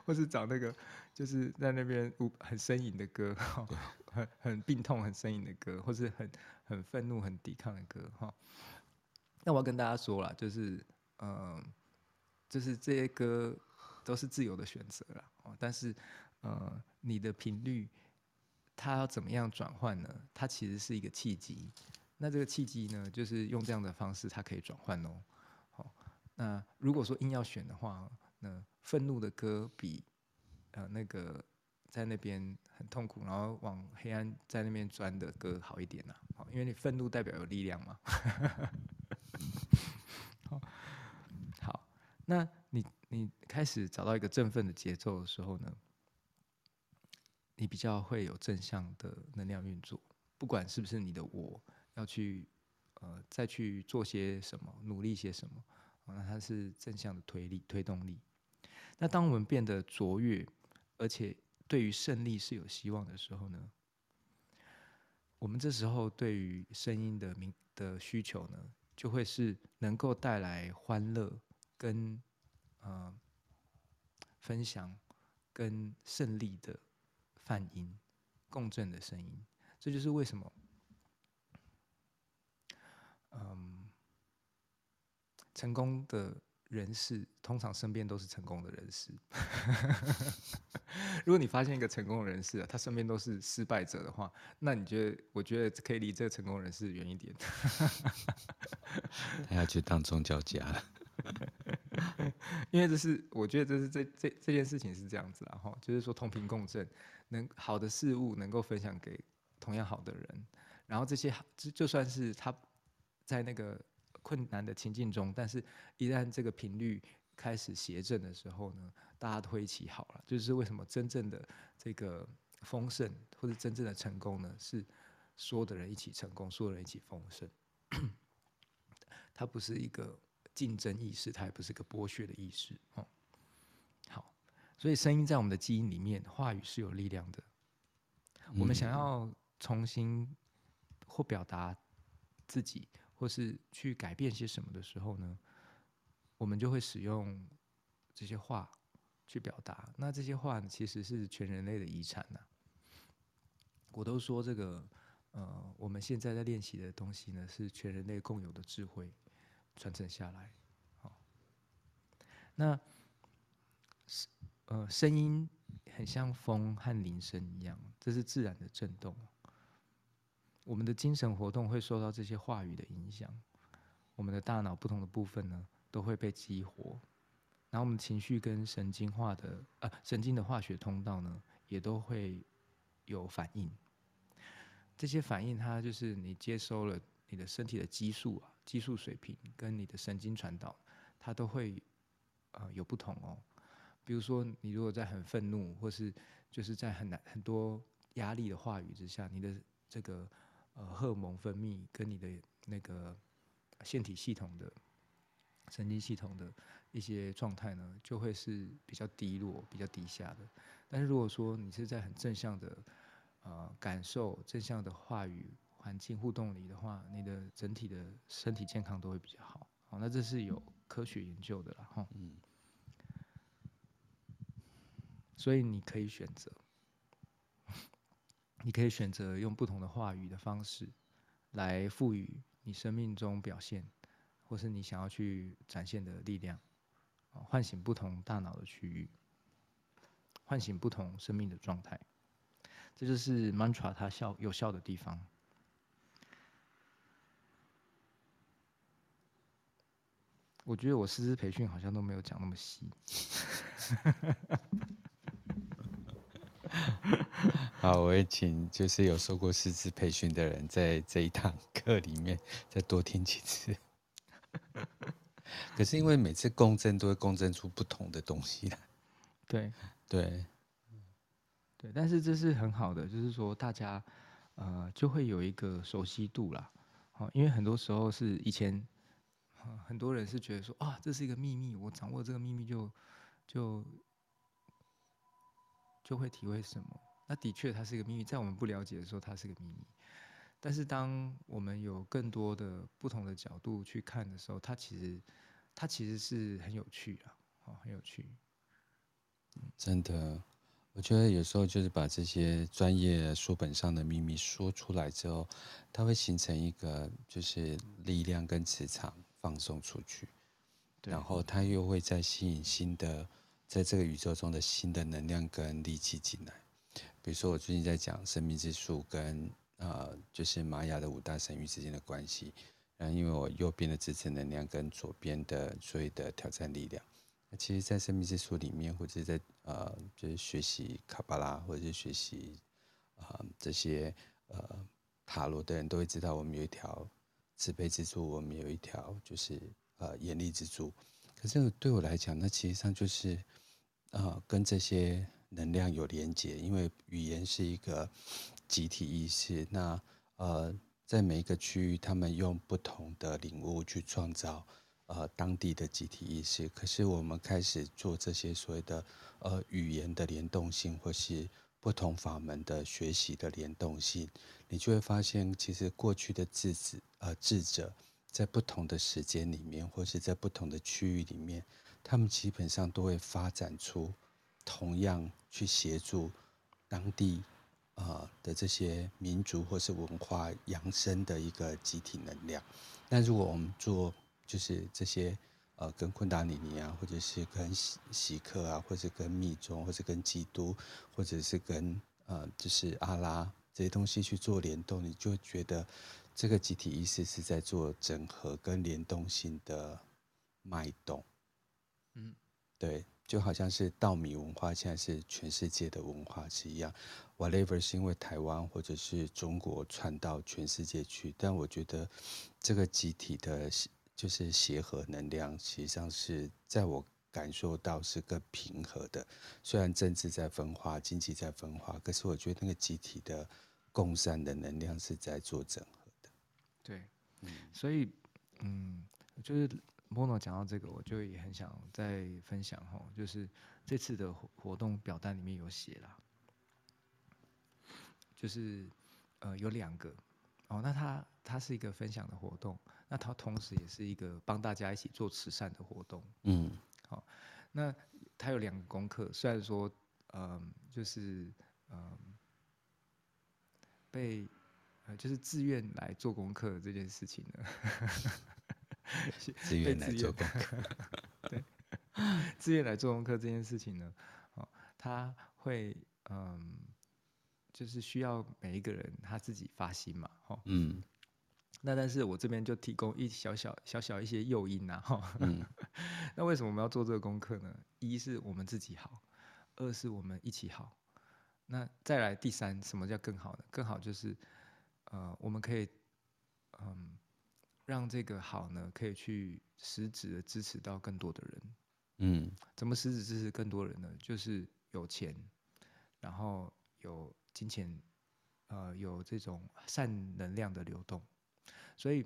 或是找那个就是在那边很呻吟的歌，很很病痛、很呻吟的歌，或是很很愤怒、很抵抗的歌哈。那我要跟大家说了，就是嗯，就是这些歌都是自由的选择了。但是，呃，你的频率它要怎么样转换呢？它其实是一个契机。那这个契机呢，就是用这样的方式，它可以转换哦。好，那如果说硬要选的话，那愤怒的歌比呃那个在那边很痛苦，然后往黑暗在那边钻的歌好一点呐。好，因为你愤怒代表有力量嘛。好，好，那你你开始找到一个振奋的节奏的时候呢，你比较会有正向的能量运作，不管是不是你的我要去呃再去做些什么，努力些什么，那它是正向的推力推动力。那当我们变得卓越，而且对于胜利是有希望的时候呢，我们这时候对于声音的明的需求呢，就会是能够带来欢乐跟呃分享跟胜利的泛音共振的声音。这就是为什么，嗯，成功的。人士通常身边都是成功的人士。如果你发现一个成功的人士啊，他身边都是失败者的话，那你觉得？我觉得可以离这个成功人士远一点。他要去当宗教家了。因为这是，我觉得这是这这这件事情是这样子，然后就是说同频共振，能好的事物能够分享给同样好的人，然后这些就就算是他在那个。困难的情境中，但是一旦这个频率开始谐振的时候呢，大家都会一起好了。就是为什么真正的这个丰盛或者真正的成功呢？是所有的人一起成功，所有人一起丰盛。它不是一个竞争意识，它也不是一个剥削的意识。哦，好，所以声音在我们的基因里面，话语是有力量的。我们想要重新或表达自己。或是去改变些什么的时候呢，我们就会使用这些话去表达。那这些话，其实是全人类的遗产呐。我都说这个，呃，我们现在在练习的东西呢，是全人类共有的智慧传承下来。好，那呃，声音很像风和铃声一样，这是自然的震动。我们的精神活动会受到这些话语的影响，我们的大脑不同的部分呢，都会被激活，然后我们情绪跟神经化的呃神经的化学通道呢，也都会有反应。这些反应它就是你接收了你的身体的激素啊，激素水平跟你的神经传导，它都会呃有不同哦。比如说你如果在很愤怒，或是就是在很难很多压力的话语之下，你的这个。呃，荷尔蒙分泌跟你的那个腺体系统的神经系统的一些状态呢，就会是比较低落、比较低下的。但是如果说你是在很正向的呃感受、正向的话语环境互动里的话，你的整体的身体健康都会比较好。好，那这是有科学研究的啦，哈。嗯。所以你可以选择。你可以选择用不同的话语的方式，来赋予你生命中表现，或是你想要去展现的力量，唤醒不同大脑的区域，唤醒不同生命的状态。这就是 mantra 它效有效的地方。我觉得我师资培训好像都没有讲那么细。好，我也请就是有受过师资培训的人，在这一堂 课里面再多听几次。可是因为每次共振都会共振出不同的东西来。对 对对，但是这是很好的，就是说大家呃就会有一个熟悉度啦。好，因为很多时候是以前很多人是觉得说啊，这是一个秘密，我掌握这个秘密就就。就会体会什么？那的确，它是一个秘密，在我们不了解的时候，它是个秘密。但是，当我们有更多的不同的角度去看的时候，它其实，它其实是很有趣啊，哦，很有趣。真的，我觉得有时候就是把这些专业书本上的秘密说出来之后，它会形成一个就是力量跟磁场放送出去，然后它又会再吸引新的。在这个宇宙中的新的能量跟力气进来。比如说，我最近在讲生命之树跟呃，就是玛雅的五大神域之间的关系。然后，因为我右边的支持能量跟左边的所有的挑战力量，那其实，在生命之树里面，或者在呃，就是学习卡巴拉，或者是学习啊、这些呃塔罗的人都会知道，我们有一条慈悲之柱，我们有一条就是呃严厉之柱。可是对我来讲，那其实上就是啊、跟这些。能量有连接，因为语言是一个集体意识。那呃，在每一个区域，他们用不同的领悟去创造呃当地的集体意识。可是我们开始做这些所谓的呃语言的联动性，或是不同法门的学习的联动性，你就会发现，其实过去的智子呃智者，在不同的时间里面，或是在不同的区域里面，他们基本上都会发展出。同样去协助当地啊的这些民族或是文化扬升的一个集体能量。那如果我们做就是这些呃跟昆达里尼啊，或者是跟锡锡克啊，或者跟密宗，或者跟基督，或者是跟呃就是阿拉这些东西去做联动，你就觉得这个集体意识是在做整合跟联动性的脉动。嗯，对。就好像是稻米文化现在是全世界的文化是一样，whatever 是因为台湾或者是中国传到全世界去，但我觉得这个集体的，就是协和能量，实际上是在我感受到是更平和的。虽然政治在分化，经济在分化，可是我觉得那个集体的共善的能量是在做整合的。对，嗯，所以，嗯，就是。Mono 讲到这个，我就也很想再分享哈，就是这次的活动表单里面有写啦，就是呃有两个哦，那它它是一个分享的活动，那它同时也是一个帮大家一起做慈善的活动，嗯，好，那它有两个功课，虽然说嗯、呃、就是嗯、呃、被呃就是自愿来做功课这件事情呢。自愿来做功课，对，自愿来做功课这件事情呢，哦，他会嗯，就是需要每一个人他自己发心嘛，哦，嗯，那但是我这边就提供一小小小小一些诱因呐，哈，嗯，那为什么我们要做这个功课呢？一是我们自己好，二是我们一起好，那再来第三，什么叫更好呢？更好就是呃，我们可以嗯。让这个好呢，可以去实质的支持到更多的人。嗯，怎么实质支持更多人呢？就是有钱，然后有金钱，呃，有这种善能量的流动。所以，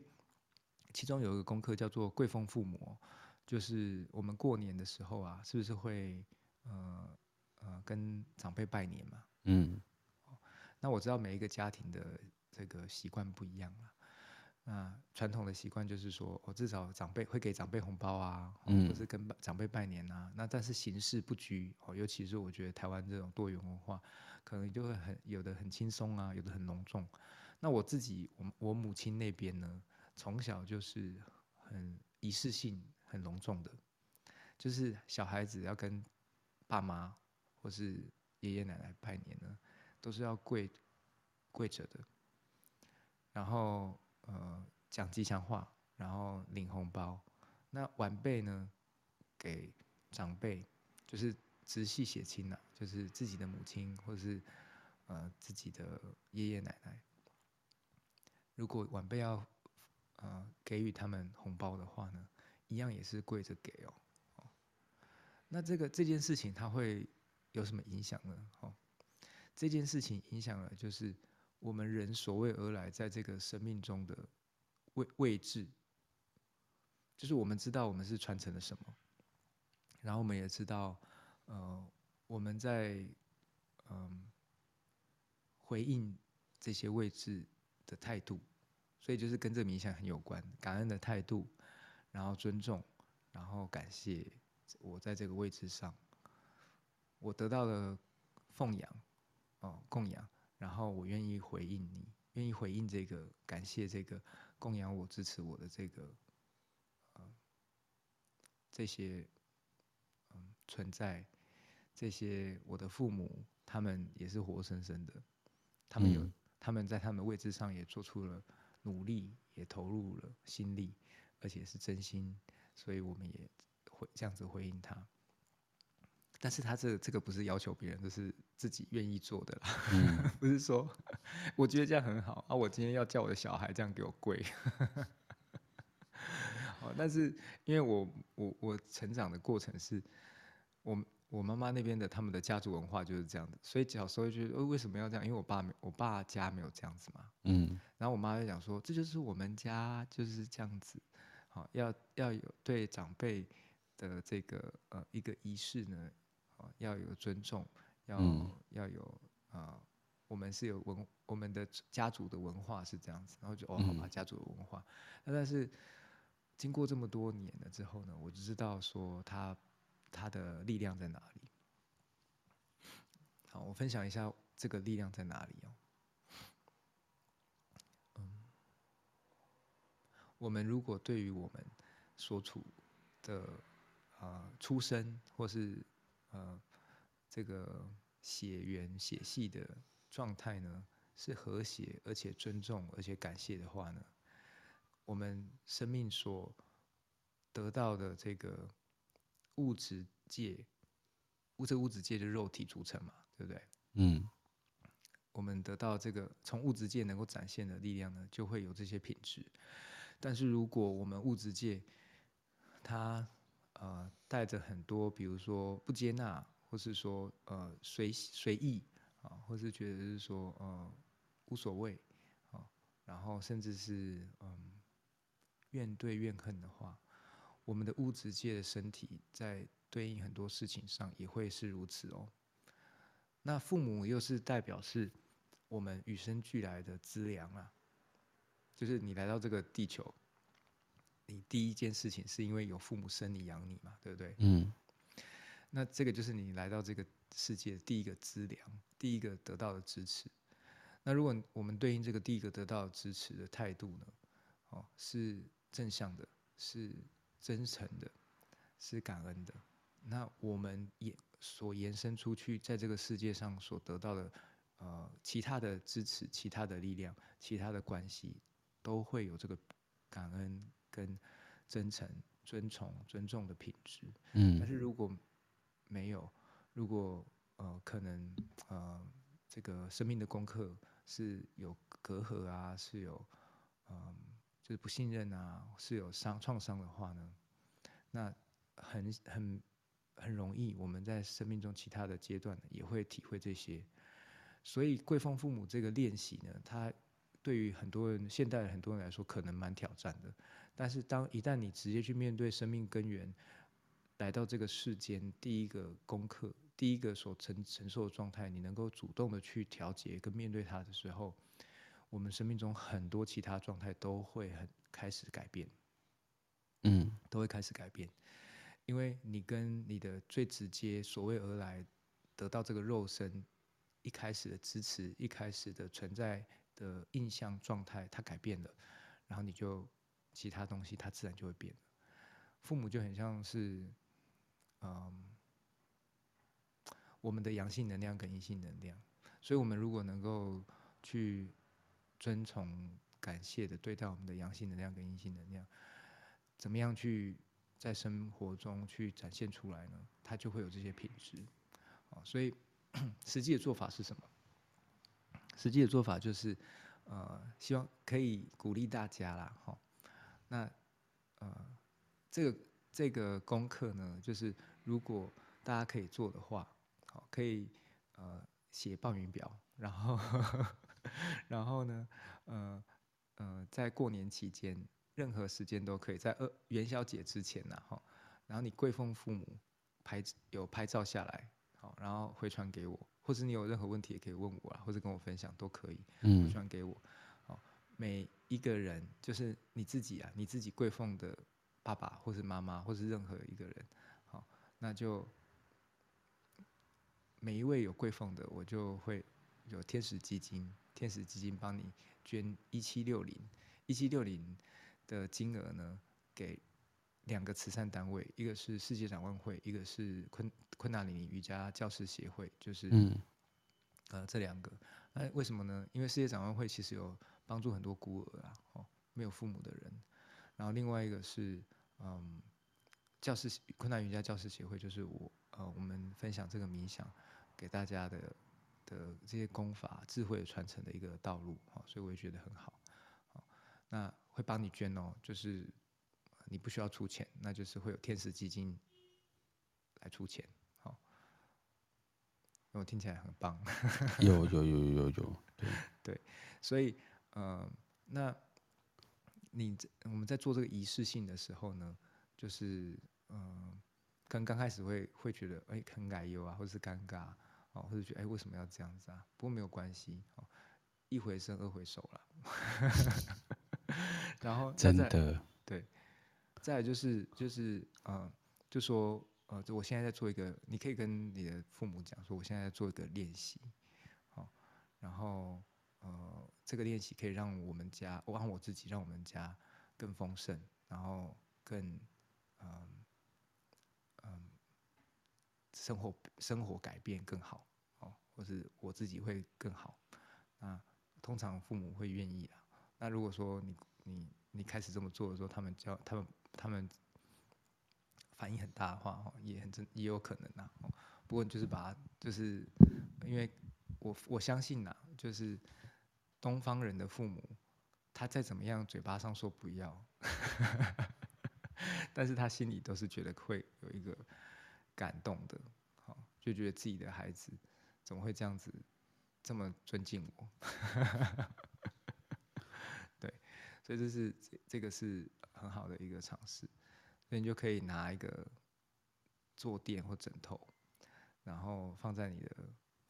其中有一个功课叫做贵丰父母，就是我们过年的时候啊，是不是会呃呃跟长辈拜年嘛？嗯，那我知道每一个家庭的这个习惯不一样了。那传统的习惯就是说，我至少长辈会给长辈红包啊，嗯、或是跟长辈拜年啊。那但是形式不拘哦，尤其是我觉得台湾这种多元文化，可能就会很有的很轻松啊，有的很隆重。那我自己，我我母亲那边呢，从小就是很仪式性很隆重的，就是小孩子要跟爸妈或是爷爷奶奶拜年呢，都是要跪跪着的，然后。呃，讲吉祥话，然后领红包。那晚辈呢，给长辈，就是直系血亲呐，就是自己的母亲或者是呃自己的爷爷奶奶。如果晚辈要呃给予他们红包的话呢，一样也是跪着给哦。哦，那这个这件事情它会有什么影响呢？哦，这件事情影响了就是。我们人所谓而来，在这个生命中的位位置，就是我们知道我们是传承了什么，然后我们也知道，呃，我们在嗯、回应这些位置的态度，所以就是跟这个冥想很有关，感恩的态度，然后尊重，然后感谢我在这个位置上，我得到了奉养，哦，供养。然后我愿意回应你，愿意回应这个，感谢这个供养我、支持我的这个，呃，这些，嗯，存在，这些我的父母他们也是活生生的，他们有、嗯、他们在他们的位置上也做出了努力，也投入了心力，而且是真心，所以我们也会这样子回应他。但是他这个、这个不是要求别人，这是自己愿意做的啦，嗯、不是说我觉得这样很好啊，我今天要叫我的小孩这样给我跪。但是因为我我我成长的过程是，我我妈妈那边的他们的家族文化就是这样的，所以小时候就觉得，哦，为什么要这样？因为我爸没我爸家没有这样子嘛，嗯，然后我妈就讲说，这就是我们家就是这样子，好，要要有对长辈的这个呃一个仪式呢。要有尊重，要、嗯、要有啊、呃，我们是有文，我们的家族的文化是这样子，然后就哦，好吧，家族的文化。那、嗯、但是经过这么多年了之后呢，我就知道说他他的力量在哪里。好，我分享一下这个力量在哪里哦。嗯，我们如果对于我们所处的啊、呃、出生或是呃，这个血缘血系的状态呢，是和谐而且尊重而且感谢的话呢，我们生命所得到的这个物质界，物质物质界的肉体组成嘛，对不对？嗯，我们得到这个从物质界能够展现的力量呢，就会有这些品质。但是如果我们物质界它呃，带着很多，比如说不接纳，或是说呃随随意啊，或是觉得是说呃无所谓啊，然后甚至是嗯怨对怨恨的话，我们的物质界的身体在对应很多事情上也会是如此哦。那父母又是代表是我们与生俱来的资粮啊，就是你来到这个地球。你第一件事情是因为有父母生你养你嘛，对不对？嗯。那这个就是你来到这个世界第一个资粮，第一个得到的支持。那如果我们对应这个第一个得到的支持的态度呢？哦，是正向的，是真诚的，是感恩的。那我们也所延伸出去，在这个世界上所得到的呃其他的支持、其他的力量、其他的关系，都会有这个感恩。跟真诚、尊崇、尊重的品质，嗯，但是如果没有，如果呃可能呃这个生命的功课是有隔阂啊，是有嗯、就是不信任啊，是有伤创伤的话呢，那很很很容易，我们在生命中其他的阶段也会体会这些，所以跪奉父母这个练习呢，它对于很多人现代很多人来说可能蛮挑战的。但是，当一旦你直接去面对生命根源，来到这个世间，第一个功课，第一个所承承受的状态，你能够主动的去调节跟面对它的时候，我们生命中很多其他状态都会很开始改变，嗯，都会开始改变，因为你跟你的最直接所谓而来得到这个肉身一开始的支持，一开始的存在的印象状态，它改变了，然后你就。其他东西它自然就会变。父母就很像是，嗯，我们的阳性能量跟阴性能量，所以我们如果能够去尊崇、感谢的对待我们的阳性能量跟阴性能量，怎么样去在生活中去展现出来呢？它就会有这些品质。所以 实际的做法是什么？实际的做法就是，呃，希望可以鼓励大家啦，哈。那，呃，这个这个功课呢，就是如果大家可以做的话，好，可以呃写报名表，然后 然后呢，呃呃，在过年期间，任何时间都可以在二元宵节之前呐，哈，然后你贵奉父母，拍有拍照下来，好，然后回传给我，或者你有任何问题也可以问我啊，或者跟我分享都可以，嗯，回传给我。每一个人就是你自己啊，你自己贵奉的爸爸，或是妈妈，或是任何一个人，好，那就每一位有跪奉的，我就会有天使基金，天使基金帮你捐一七六零，一七六零的金额呢，给两个慈善单位，一个是世界展望会，一个是昆昆达里尼瑜伽教师协会，就是嗯，呃，这两个。那为什么呢？因为世界展望会其实有帮助很多孤儿啊，哦，没有父母的人。然后另外一个是，嗯，教师昆达瑜伽教师协会，就是我呃，我们分享这个冥想给大家的的这些功法、智慧传承的一个道路，哦，所以我也觉得很好。哦，那会帮你捐哦，就是。你不需要出钱，那就是会有天使基金来出钱，好，我听起来很棒。有有有有有，对对，所以呃，那你我们在做这个仪式性的时候呢，就是呃，刚刚开始会会觉得哎很奶油啊，或者是尴尬哦，或者觉得哎为什么要这样子啊？不过没有关系哦，一回生二回熟了。然后真的对。再来就是就是呃，就说呃，就我现在在做一个，你可以跟你的父母讲说，我现在在做一个练习，好，然后呃，这个练习可以让我们家，我让我自己，让我们家更丰盛，然后更嗯生活生活改变更好，哦，或是我自己会更好，那通常父母会愿意啊。那如果说你你你开始这么做的时候，他们教他们。他们反应很大的话，也很真，也有可能呐。不过就是把，就是因为我我相信呐，就是东方人的父母，他再怎么样，嘴巴上说不要，但是他心里都是觉得会有一个感动的，好，就觉得自己的孩子怎么会这样子，这么尊敬我，对，所以这是这个是。很好的一个尝试，所以你就可以拿一个坐垫或枕头，然后放在你的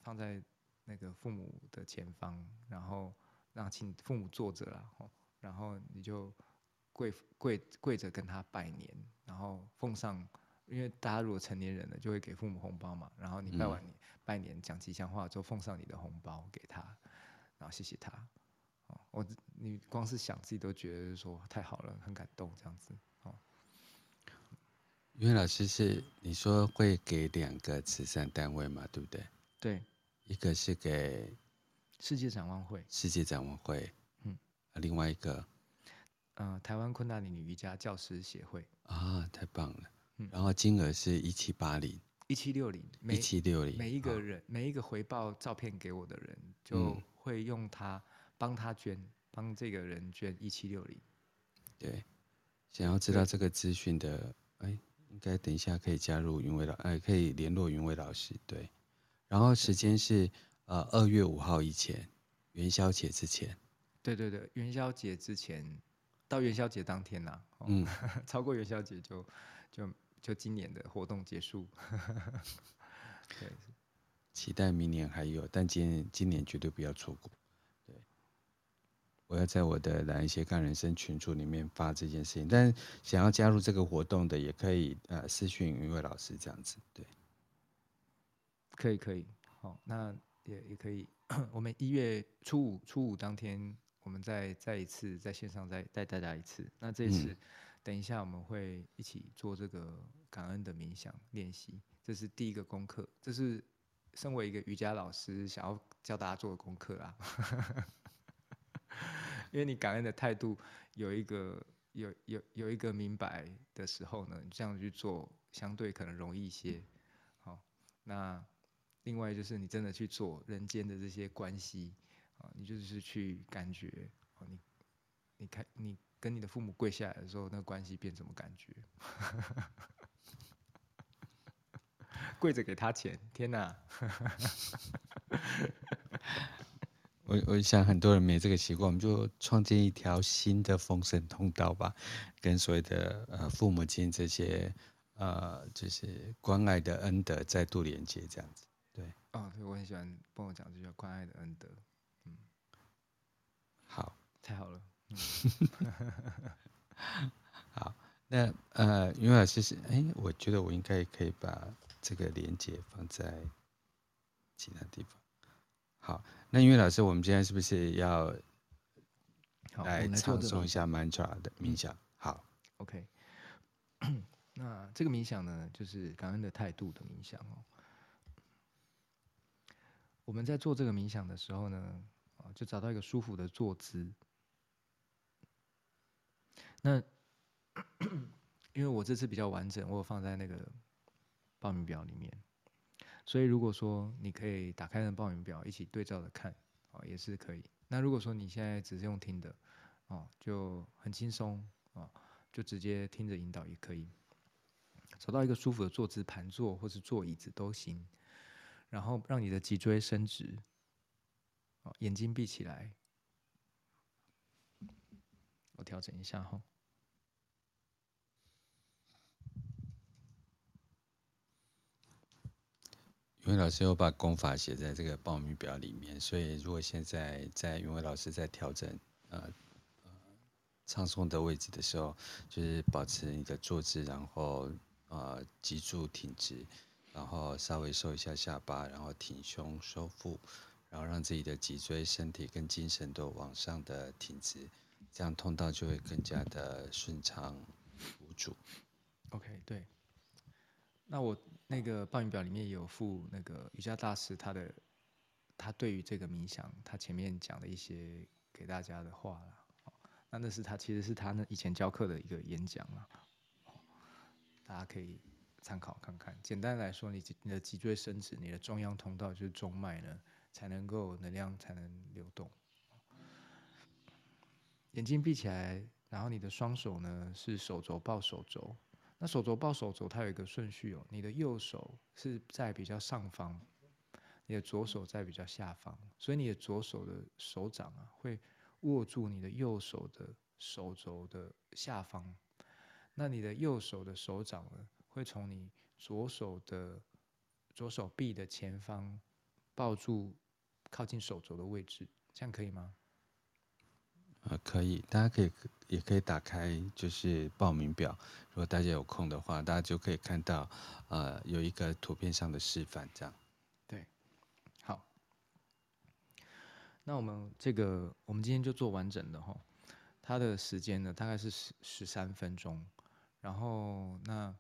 放在那个父母的前方，然后让请父母坐着了，然后你就跪跪跪着跟他拜年，然后奉上，因为大家如果成年人了，就会给父母红包嘛，然后你拜完年拜年讲吉祥话之后，奉上你的红包给他，然后谢谢他。我你光是想自己都觉得说太好了，很感动这样子哦。因为老师是你说会给两个慈善单位嘛，对不对？对，一个是给世界展望会，世界展望会，嗯，另外一个，呃，台湾昆达里女瑜伽教师协会啊，太棒了，嗯，然后金额是一七八零，一七六零，一七六零，每一个人，每一个回报照片给我的人，就会用他。帮他捐，帮这个人捐一七六零。对，想要知道这个资讯的，哎，应该等一下可以加入云伟老，哎，可以联络云伟老师。对，然后时间是呃二月五号以前，元宵节之前。对对对，元宵节之前到元宵节当天呐、啊，嗯，超过元宵节就就就今年的活动结束。对，期待明年还有，但今年今年绝对不要错过。对。我要在我的懒人斜杠人生群组里面发这件事情，但想要加入这个活动的也可以呃私讯云伟老师这样子，对，可以可以，好，那也也可以，我们一月初五初五当天，我们再再一次在线上再带大家一次，那这次等一下我们会一起做这个感恩的冥想练习，这是第一个功课，这是身为一个瑜伽老师想要教大家做的功课啊。因为你感恩的态度有一个有有有一个明白的时候呢，你这样去做相对可能容易一些。好，那另外就是你真的去做人间的这些关系啊，你就是去感觉，你你看你跟你的父母跪下来的时候，那个关系变什么感觉？跪着给他钱，天哪！我我想很多人没这个习惯，我们就创建一条新的封神通道吧，跟所谓的呃父母亲这些呃就是关爱的恩德再度连接，这样子。对，哦，对，我很喜欢帮我讲这句关爱的恩德。嗯，好，太好了。嗯、好，那呃，云伟老师是哎，我觉得我应该可以把这个连接放在其他地方。好。那云伟老师，我们今天是不是要来唱诵一下 mantra 的冥想？好，好，OK。那这个冥想呢，就是感恩的态度的冥想哦。我们在做这个冥想的时候呢，啊，就找到一个舒服的坐姿。那 因为我这次比较完整，我有放在那个报名表里面，所以如果说你可以打开那报名表一起对照着看，啊，也是可以。那如果说你现在只是用听的，哦，就很轻松，啊，就直接听着引导也可以。找到一个舒服的坐姿，盘坐或是坐椅子都行。然后让你的脊椎伸直，眼睛闭起来。我调整一下哈。云为老师有把功法写在这个报名表里面，所以如果现在在云伟老师在调整呃呃唱诵的位置的时候，就是保持你的坐姿，然后呃脊柱挺直。然后稍微收一下下巴，然后挺胸收腹，然后让自己的脊椎、身体跟精神都往上的挺直，这样通道就会更加的顺畅无阻。OK，对。那我那个报名表里面有附那个瑜伽大师他的，他对于这个冥想他前面讲的一些给大家的话啦。那那是他其实是他那以前教课的一个演讲啦，大家可以。参考看看，简单来说，你你的脊椎伸直，你的中央通道就是中脉呢，才能够能量才能流动。眼睛闭起来，然后你的双手呢是手肘抱手肘，那手肘抱手肘它有一个顺序哦，你的右手是在比较上方，你的左手在比较下方，所以你的左手的手掌啊会握住你的右手的手肘的下方，那你的右手的手掌呢，会从你左手的左手臂的前方抱住靠近手肘的位置，这样可以吗？呃，可以，大家可以也可以打开就是报名表，如果大家有空的话，大家就可以看到呃有一个图片上的示范，这样。对，好，那我们这个我们今天就做完整的哈，它的时间呢大概是十十三分钟，然后那。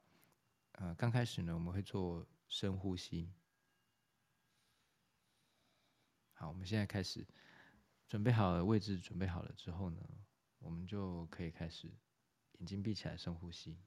呃，刚开始呢，我们会做深呼吸。好，我们现在开始，准备好了位置，准备好了之后呢，我们就可以开始，眼睛闭起来深呼吸。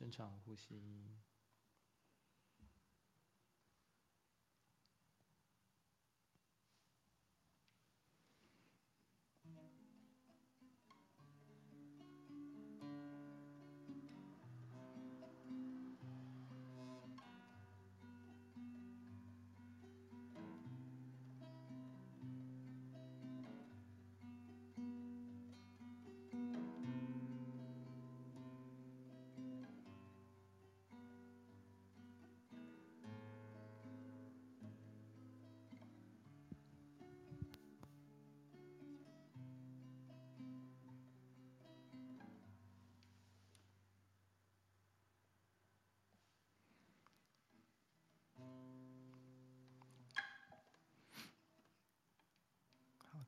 深长呼吸。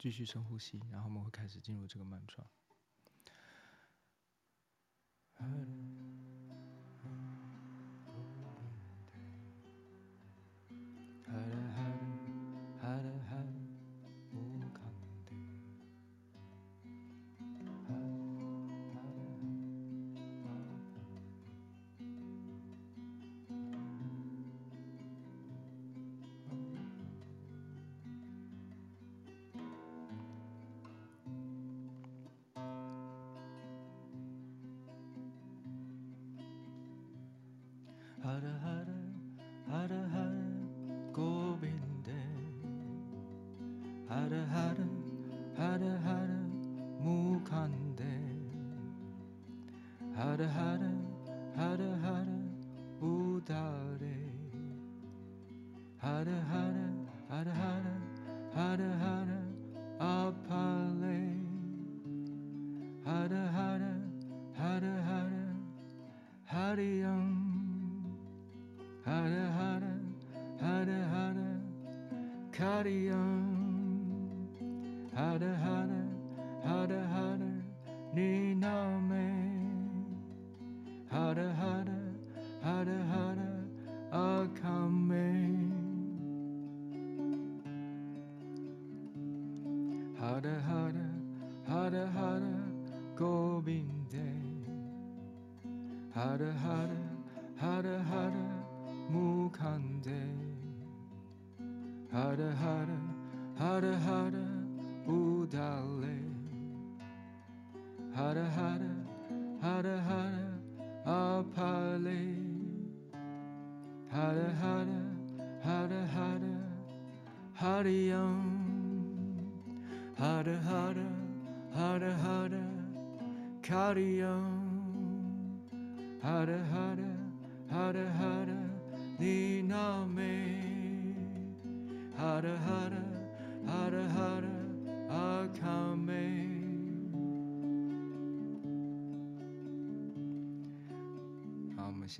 继续深呼吸，然后我们会开始进入这个慢转。Maria.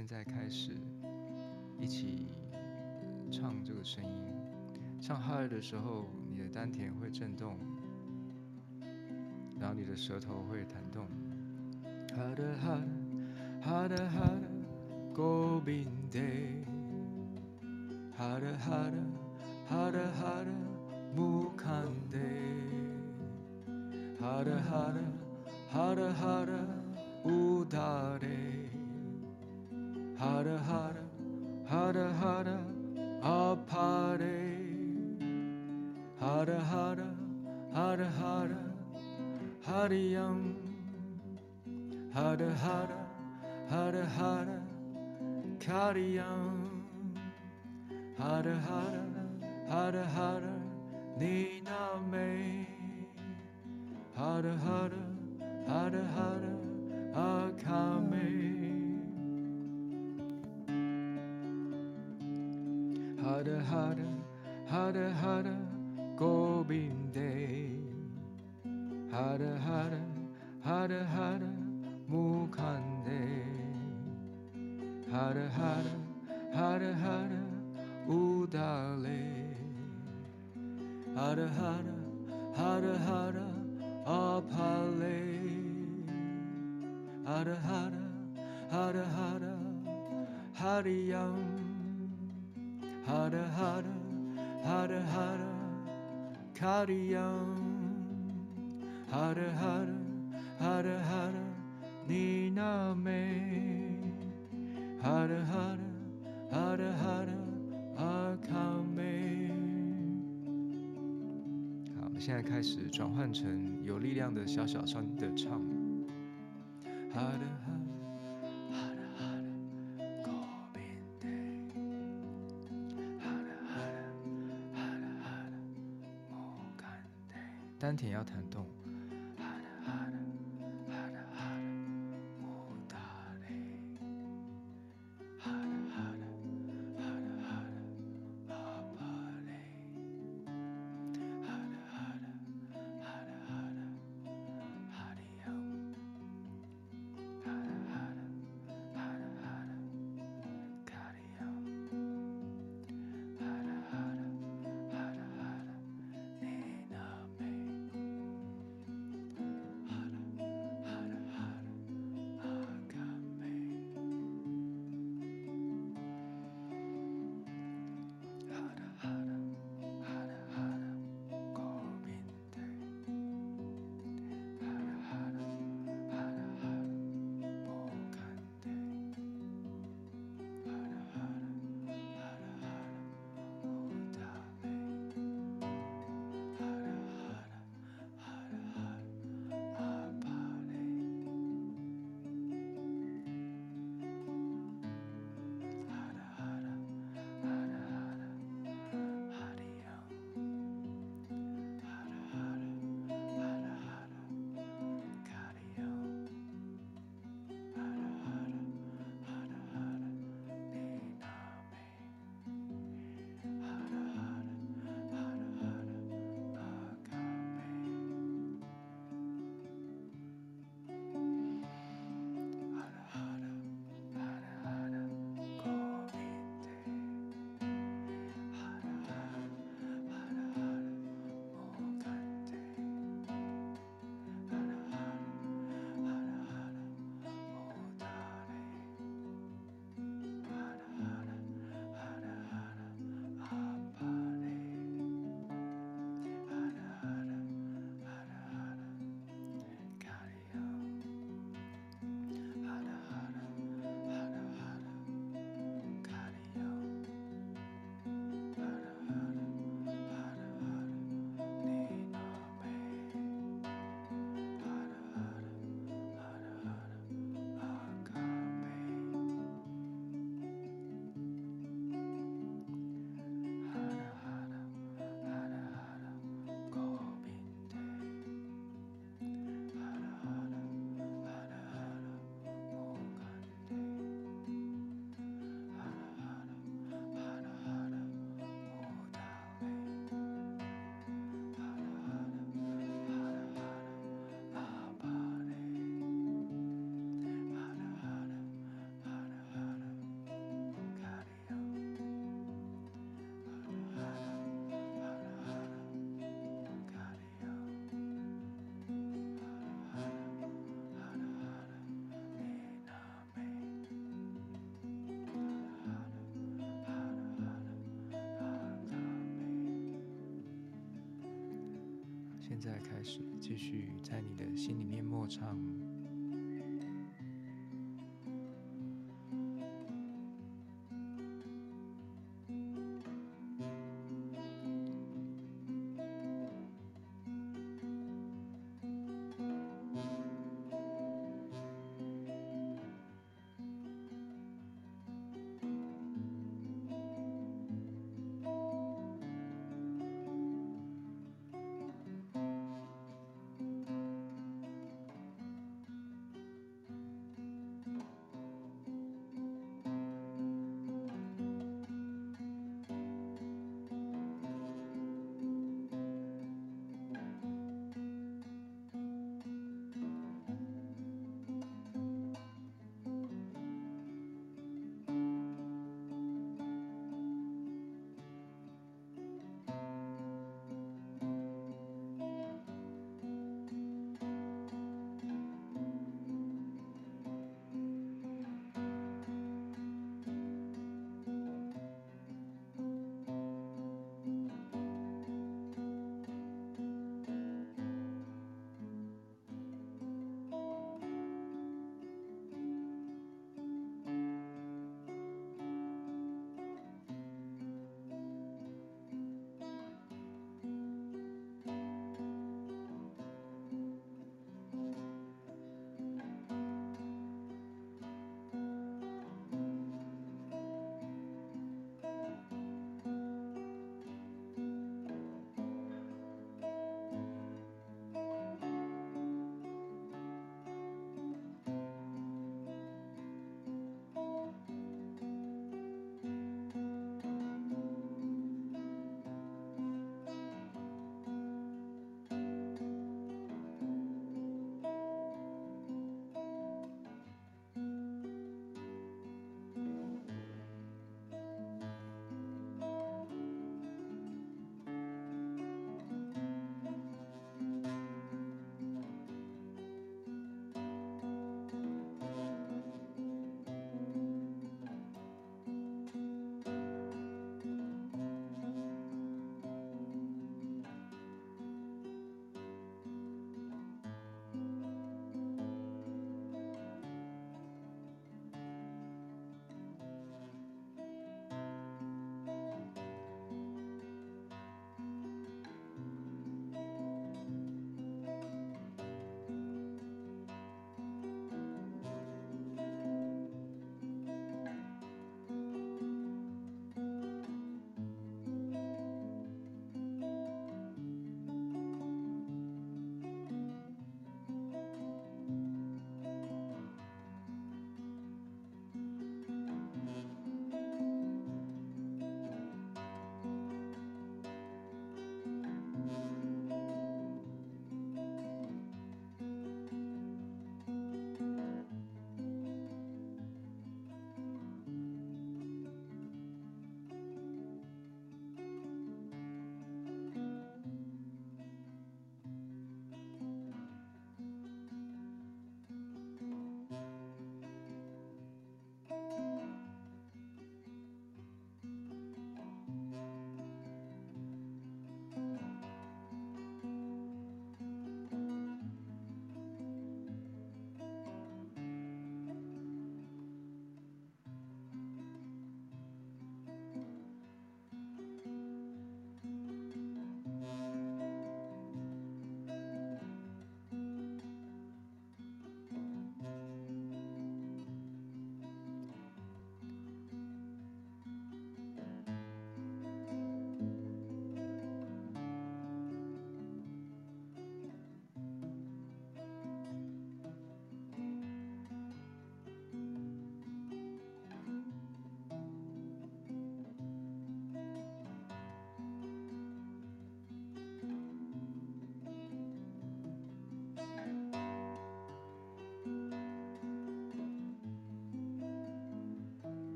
现在开始一起唱这个声音。唱哈尔的时候，你的丹田会震动，然后你的舌头会弹动。哈的哈哈的哈的，Govinde。哈的哈的哈的哈的，Mukande。哈的哈的哈的哈的，Udare。哈的哈的哈的哈的，Apare。哈的哈的哈的哈的，Hariyam。哈的哈的哈的哈的，Kariyam。哈的哈的哈的哈的，Niname。哈的哈的哈的哈的，Akame。哈的哈的哈的哈的，Govinde。哈的哈的哈的哈的，Mukande。哈的哈的哈的哈的，Udale。哈的哈的哈的哈的，Apale。哈的哈的哈的哈的，Hariyam。哈的哈的哈的哈的，Kariyam。哈的哈的哈的哈的，Niname。哈的哈的哈的哈的，Akame。好，现在开始转换成有力量的小小声的唱。好的好哈的。丹田要弹动。现在开始，继续在你的心里面默唱。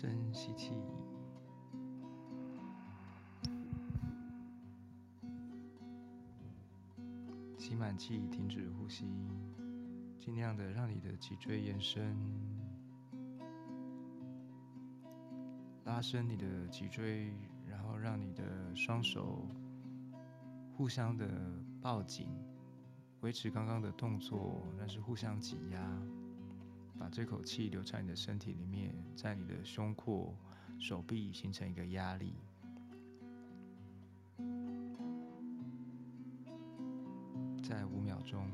深吸气，吸满气，停止呼吸，尽量的让你的脊椎延伸，拉伸你的脊椎，然后让你的双手互相的抱紧。维持刚刚的动作，但是互相挤压，把这口气留在你的身体里面，在你的胸廓、手臂形成一个压力。在五秒钟，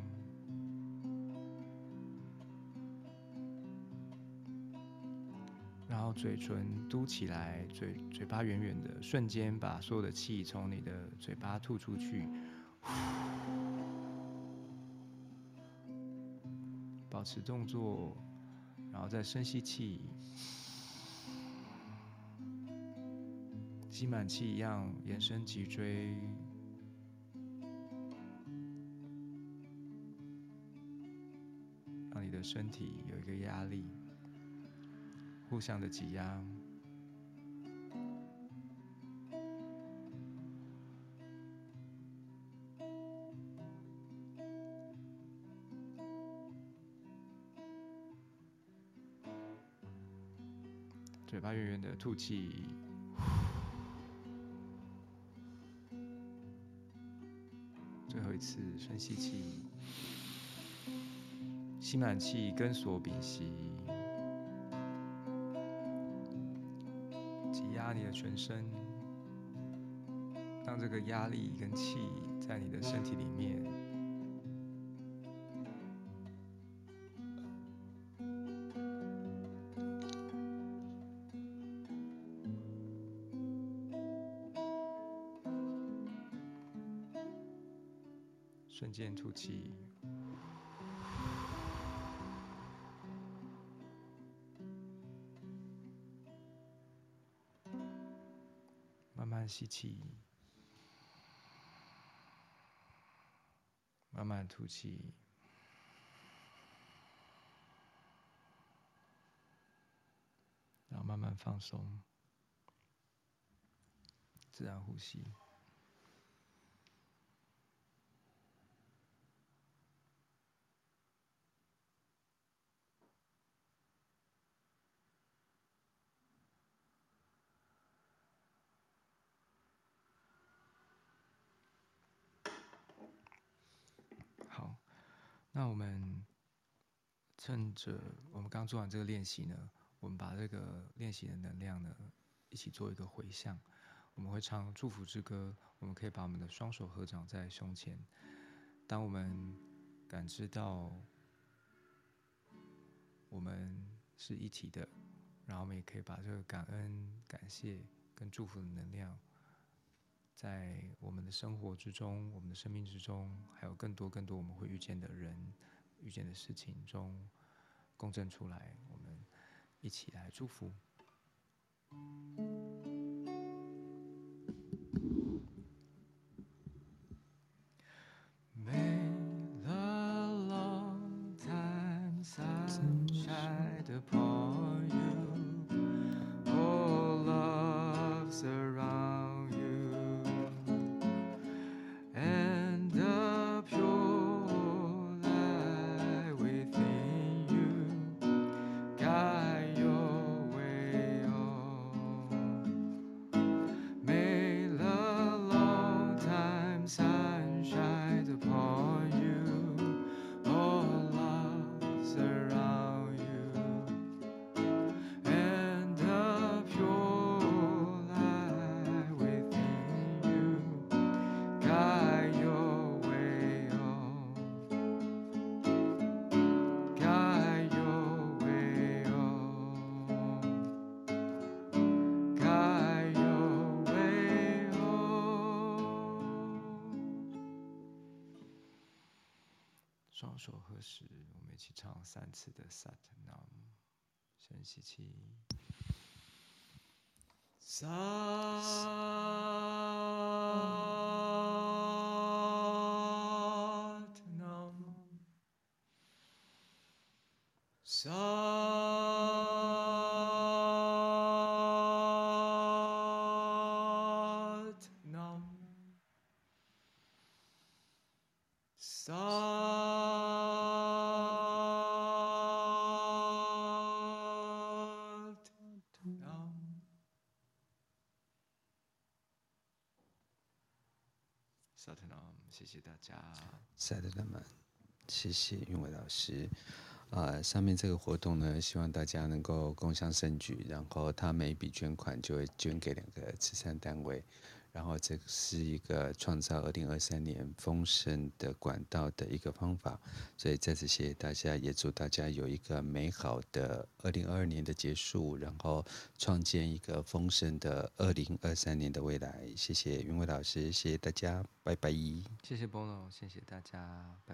然后嘴唇嘟起来，嘴嘴巴圆圆的，瞬间把所有的气从你的嘴巴吐出去。保持动作，然后再深吸气，吸满气一样延伸脊椎，让你的身体有一个压力，互相的挤压。嘴巴圆圆的吐气，最后一次深吸气，吸满气，跟锁屏息，挤压你的全身，让这个压力跟气在你的身体里面。间吐气，慢慢吸气，慢慢吐气，然后慢慢放松，自然呼吸。那我们趁着我们刚做完这个练习呢，我们把这个练习的能量呢，一起做一个回向。我们会唱祝福之歌，我们可以把我们的双手合掌在胸前。当我们感知到我们是一体的，然后我们也可以把这个感恩、感谢跟祝福的能量。在我们的生活之中，我们的生命之中，还有更多更多我们会遇见的人、遇见的事情中，共振出来，我们一起来祝福。三次的 Sat Nam，深吸气。Sat 谢谢大家。萨特纳，谢谢云伟老师。啊、呃，上面这个活动呢，希望大家能够共襄盛举，然后他每笔捐款就会捐给两个慈善单位。然后，这是一个创造二零二三年丰盛的管道的一个方法，所以再次谢谢大家，也祝大家有一个美好的二零二二年的结束，然后创建一个丰盛的二零二三年的未来。谢谢云伟老师，谢谢大家，拜拜。谢谢 Bono，谢谢大家，拜拜。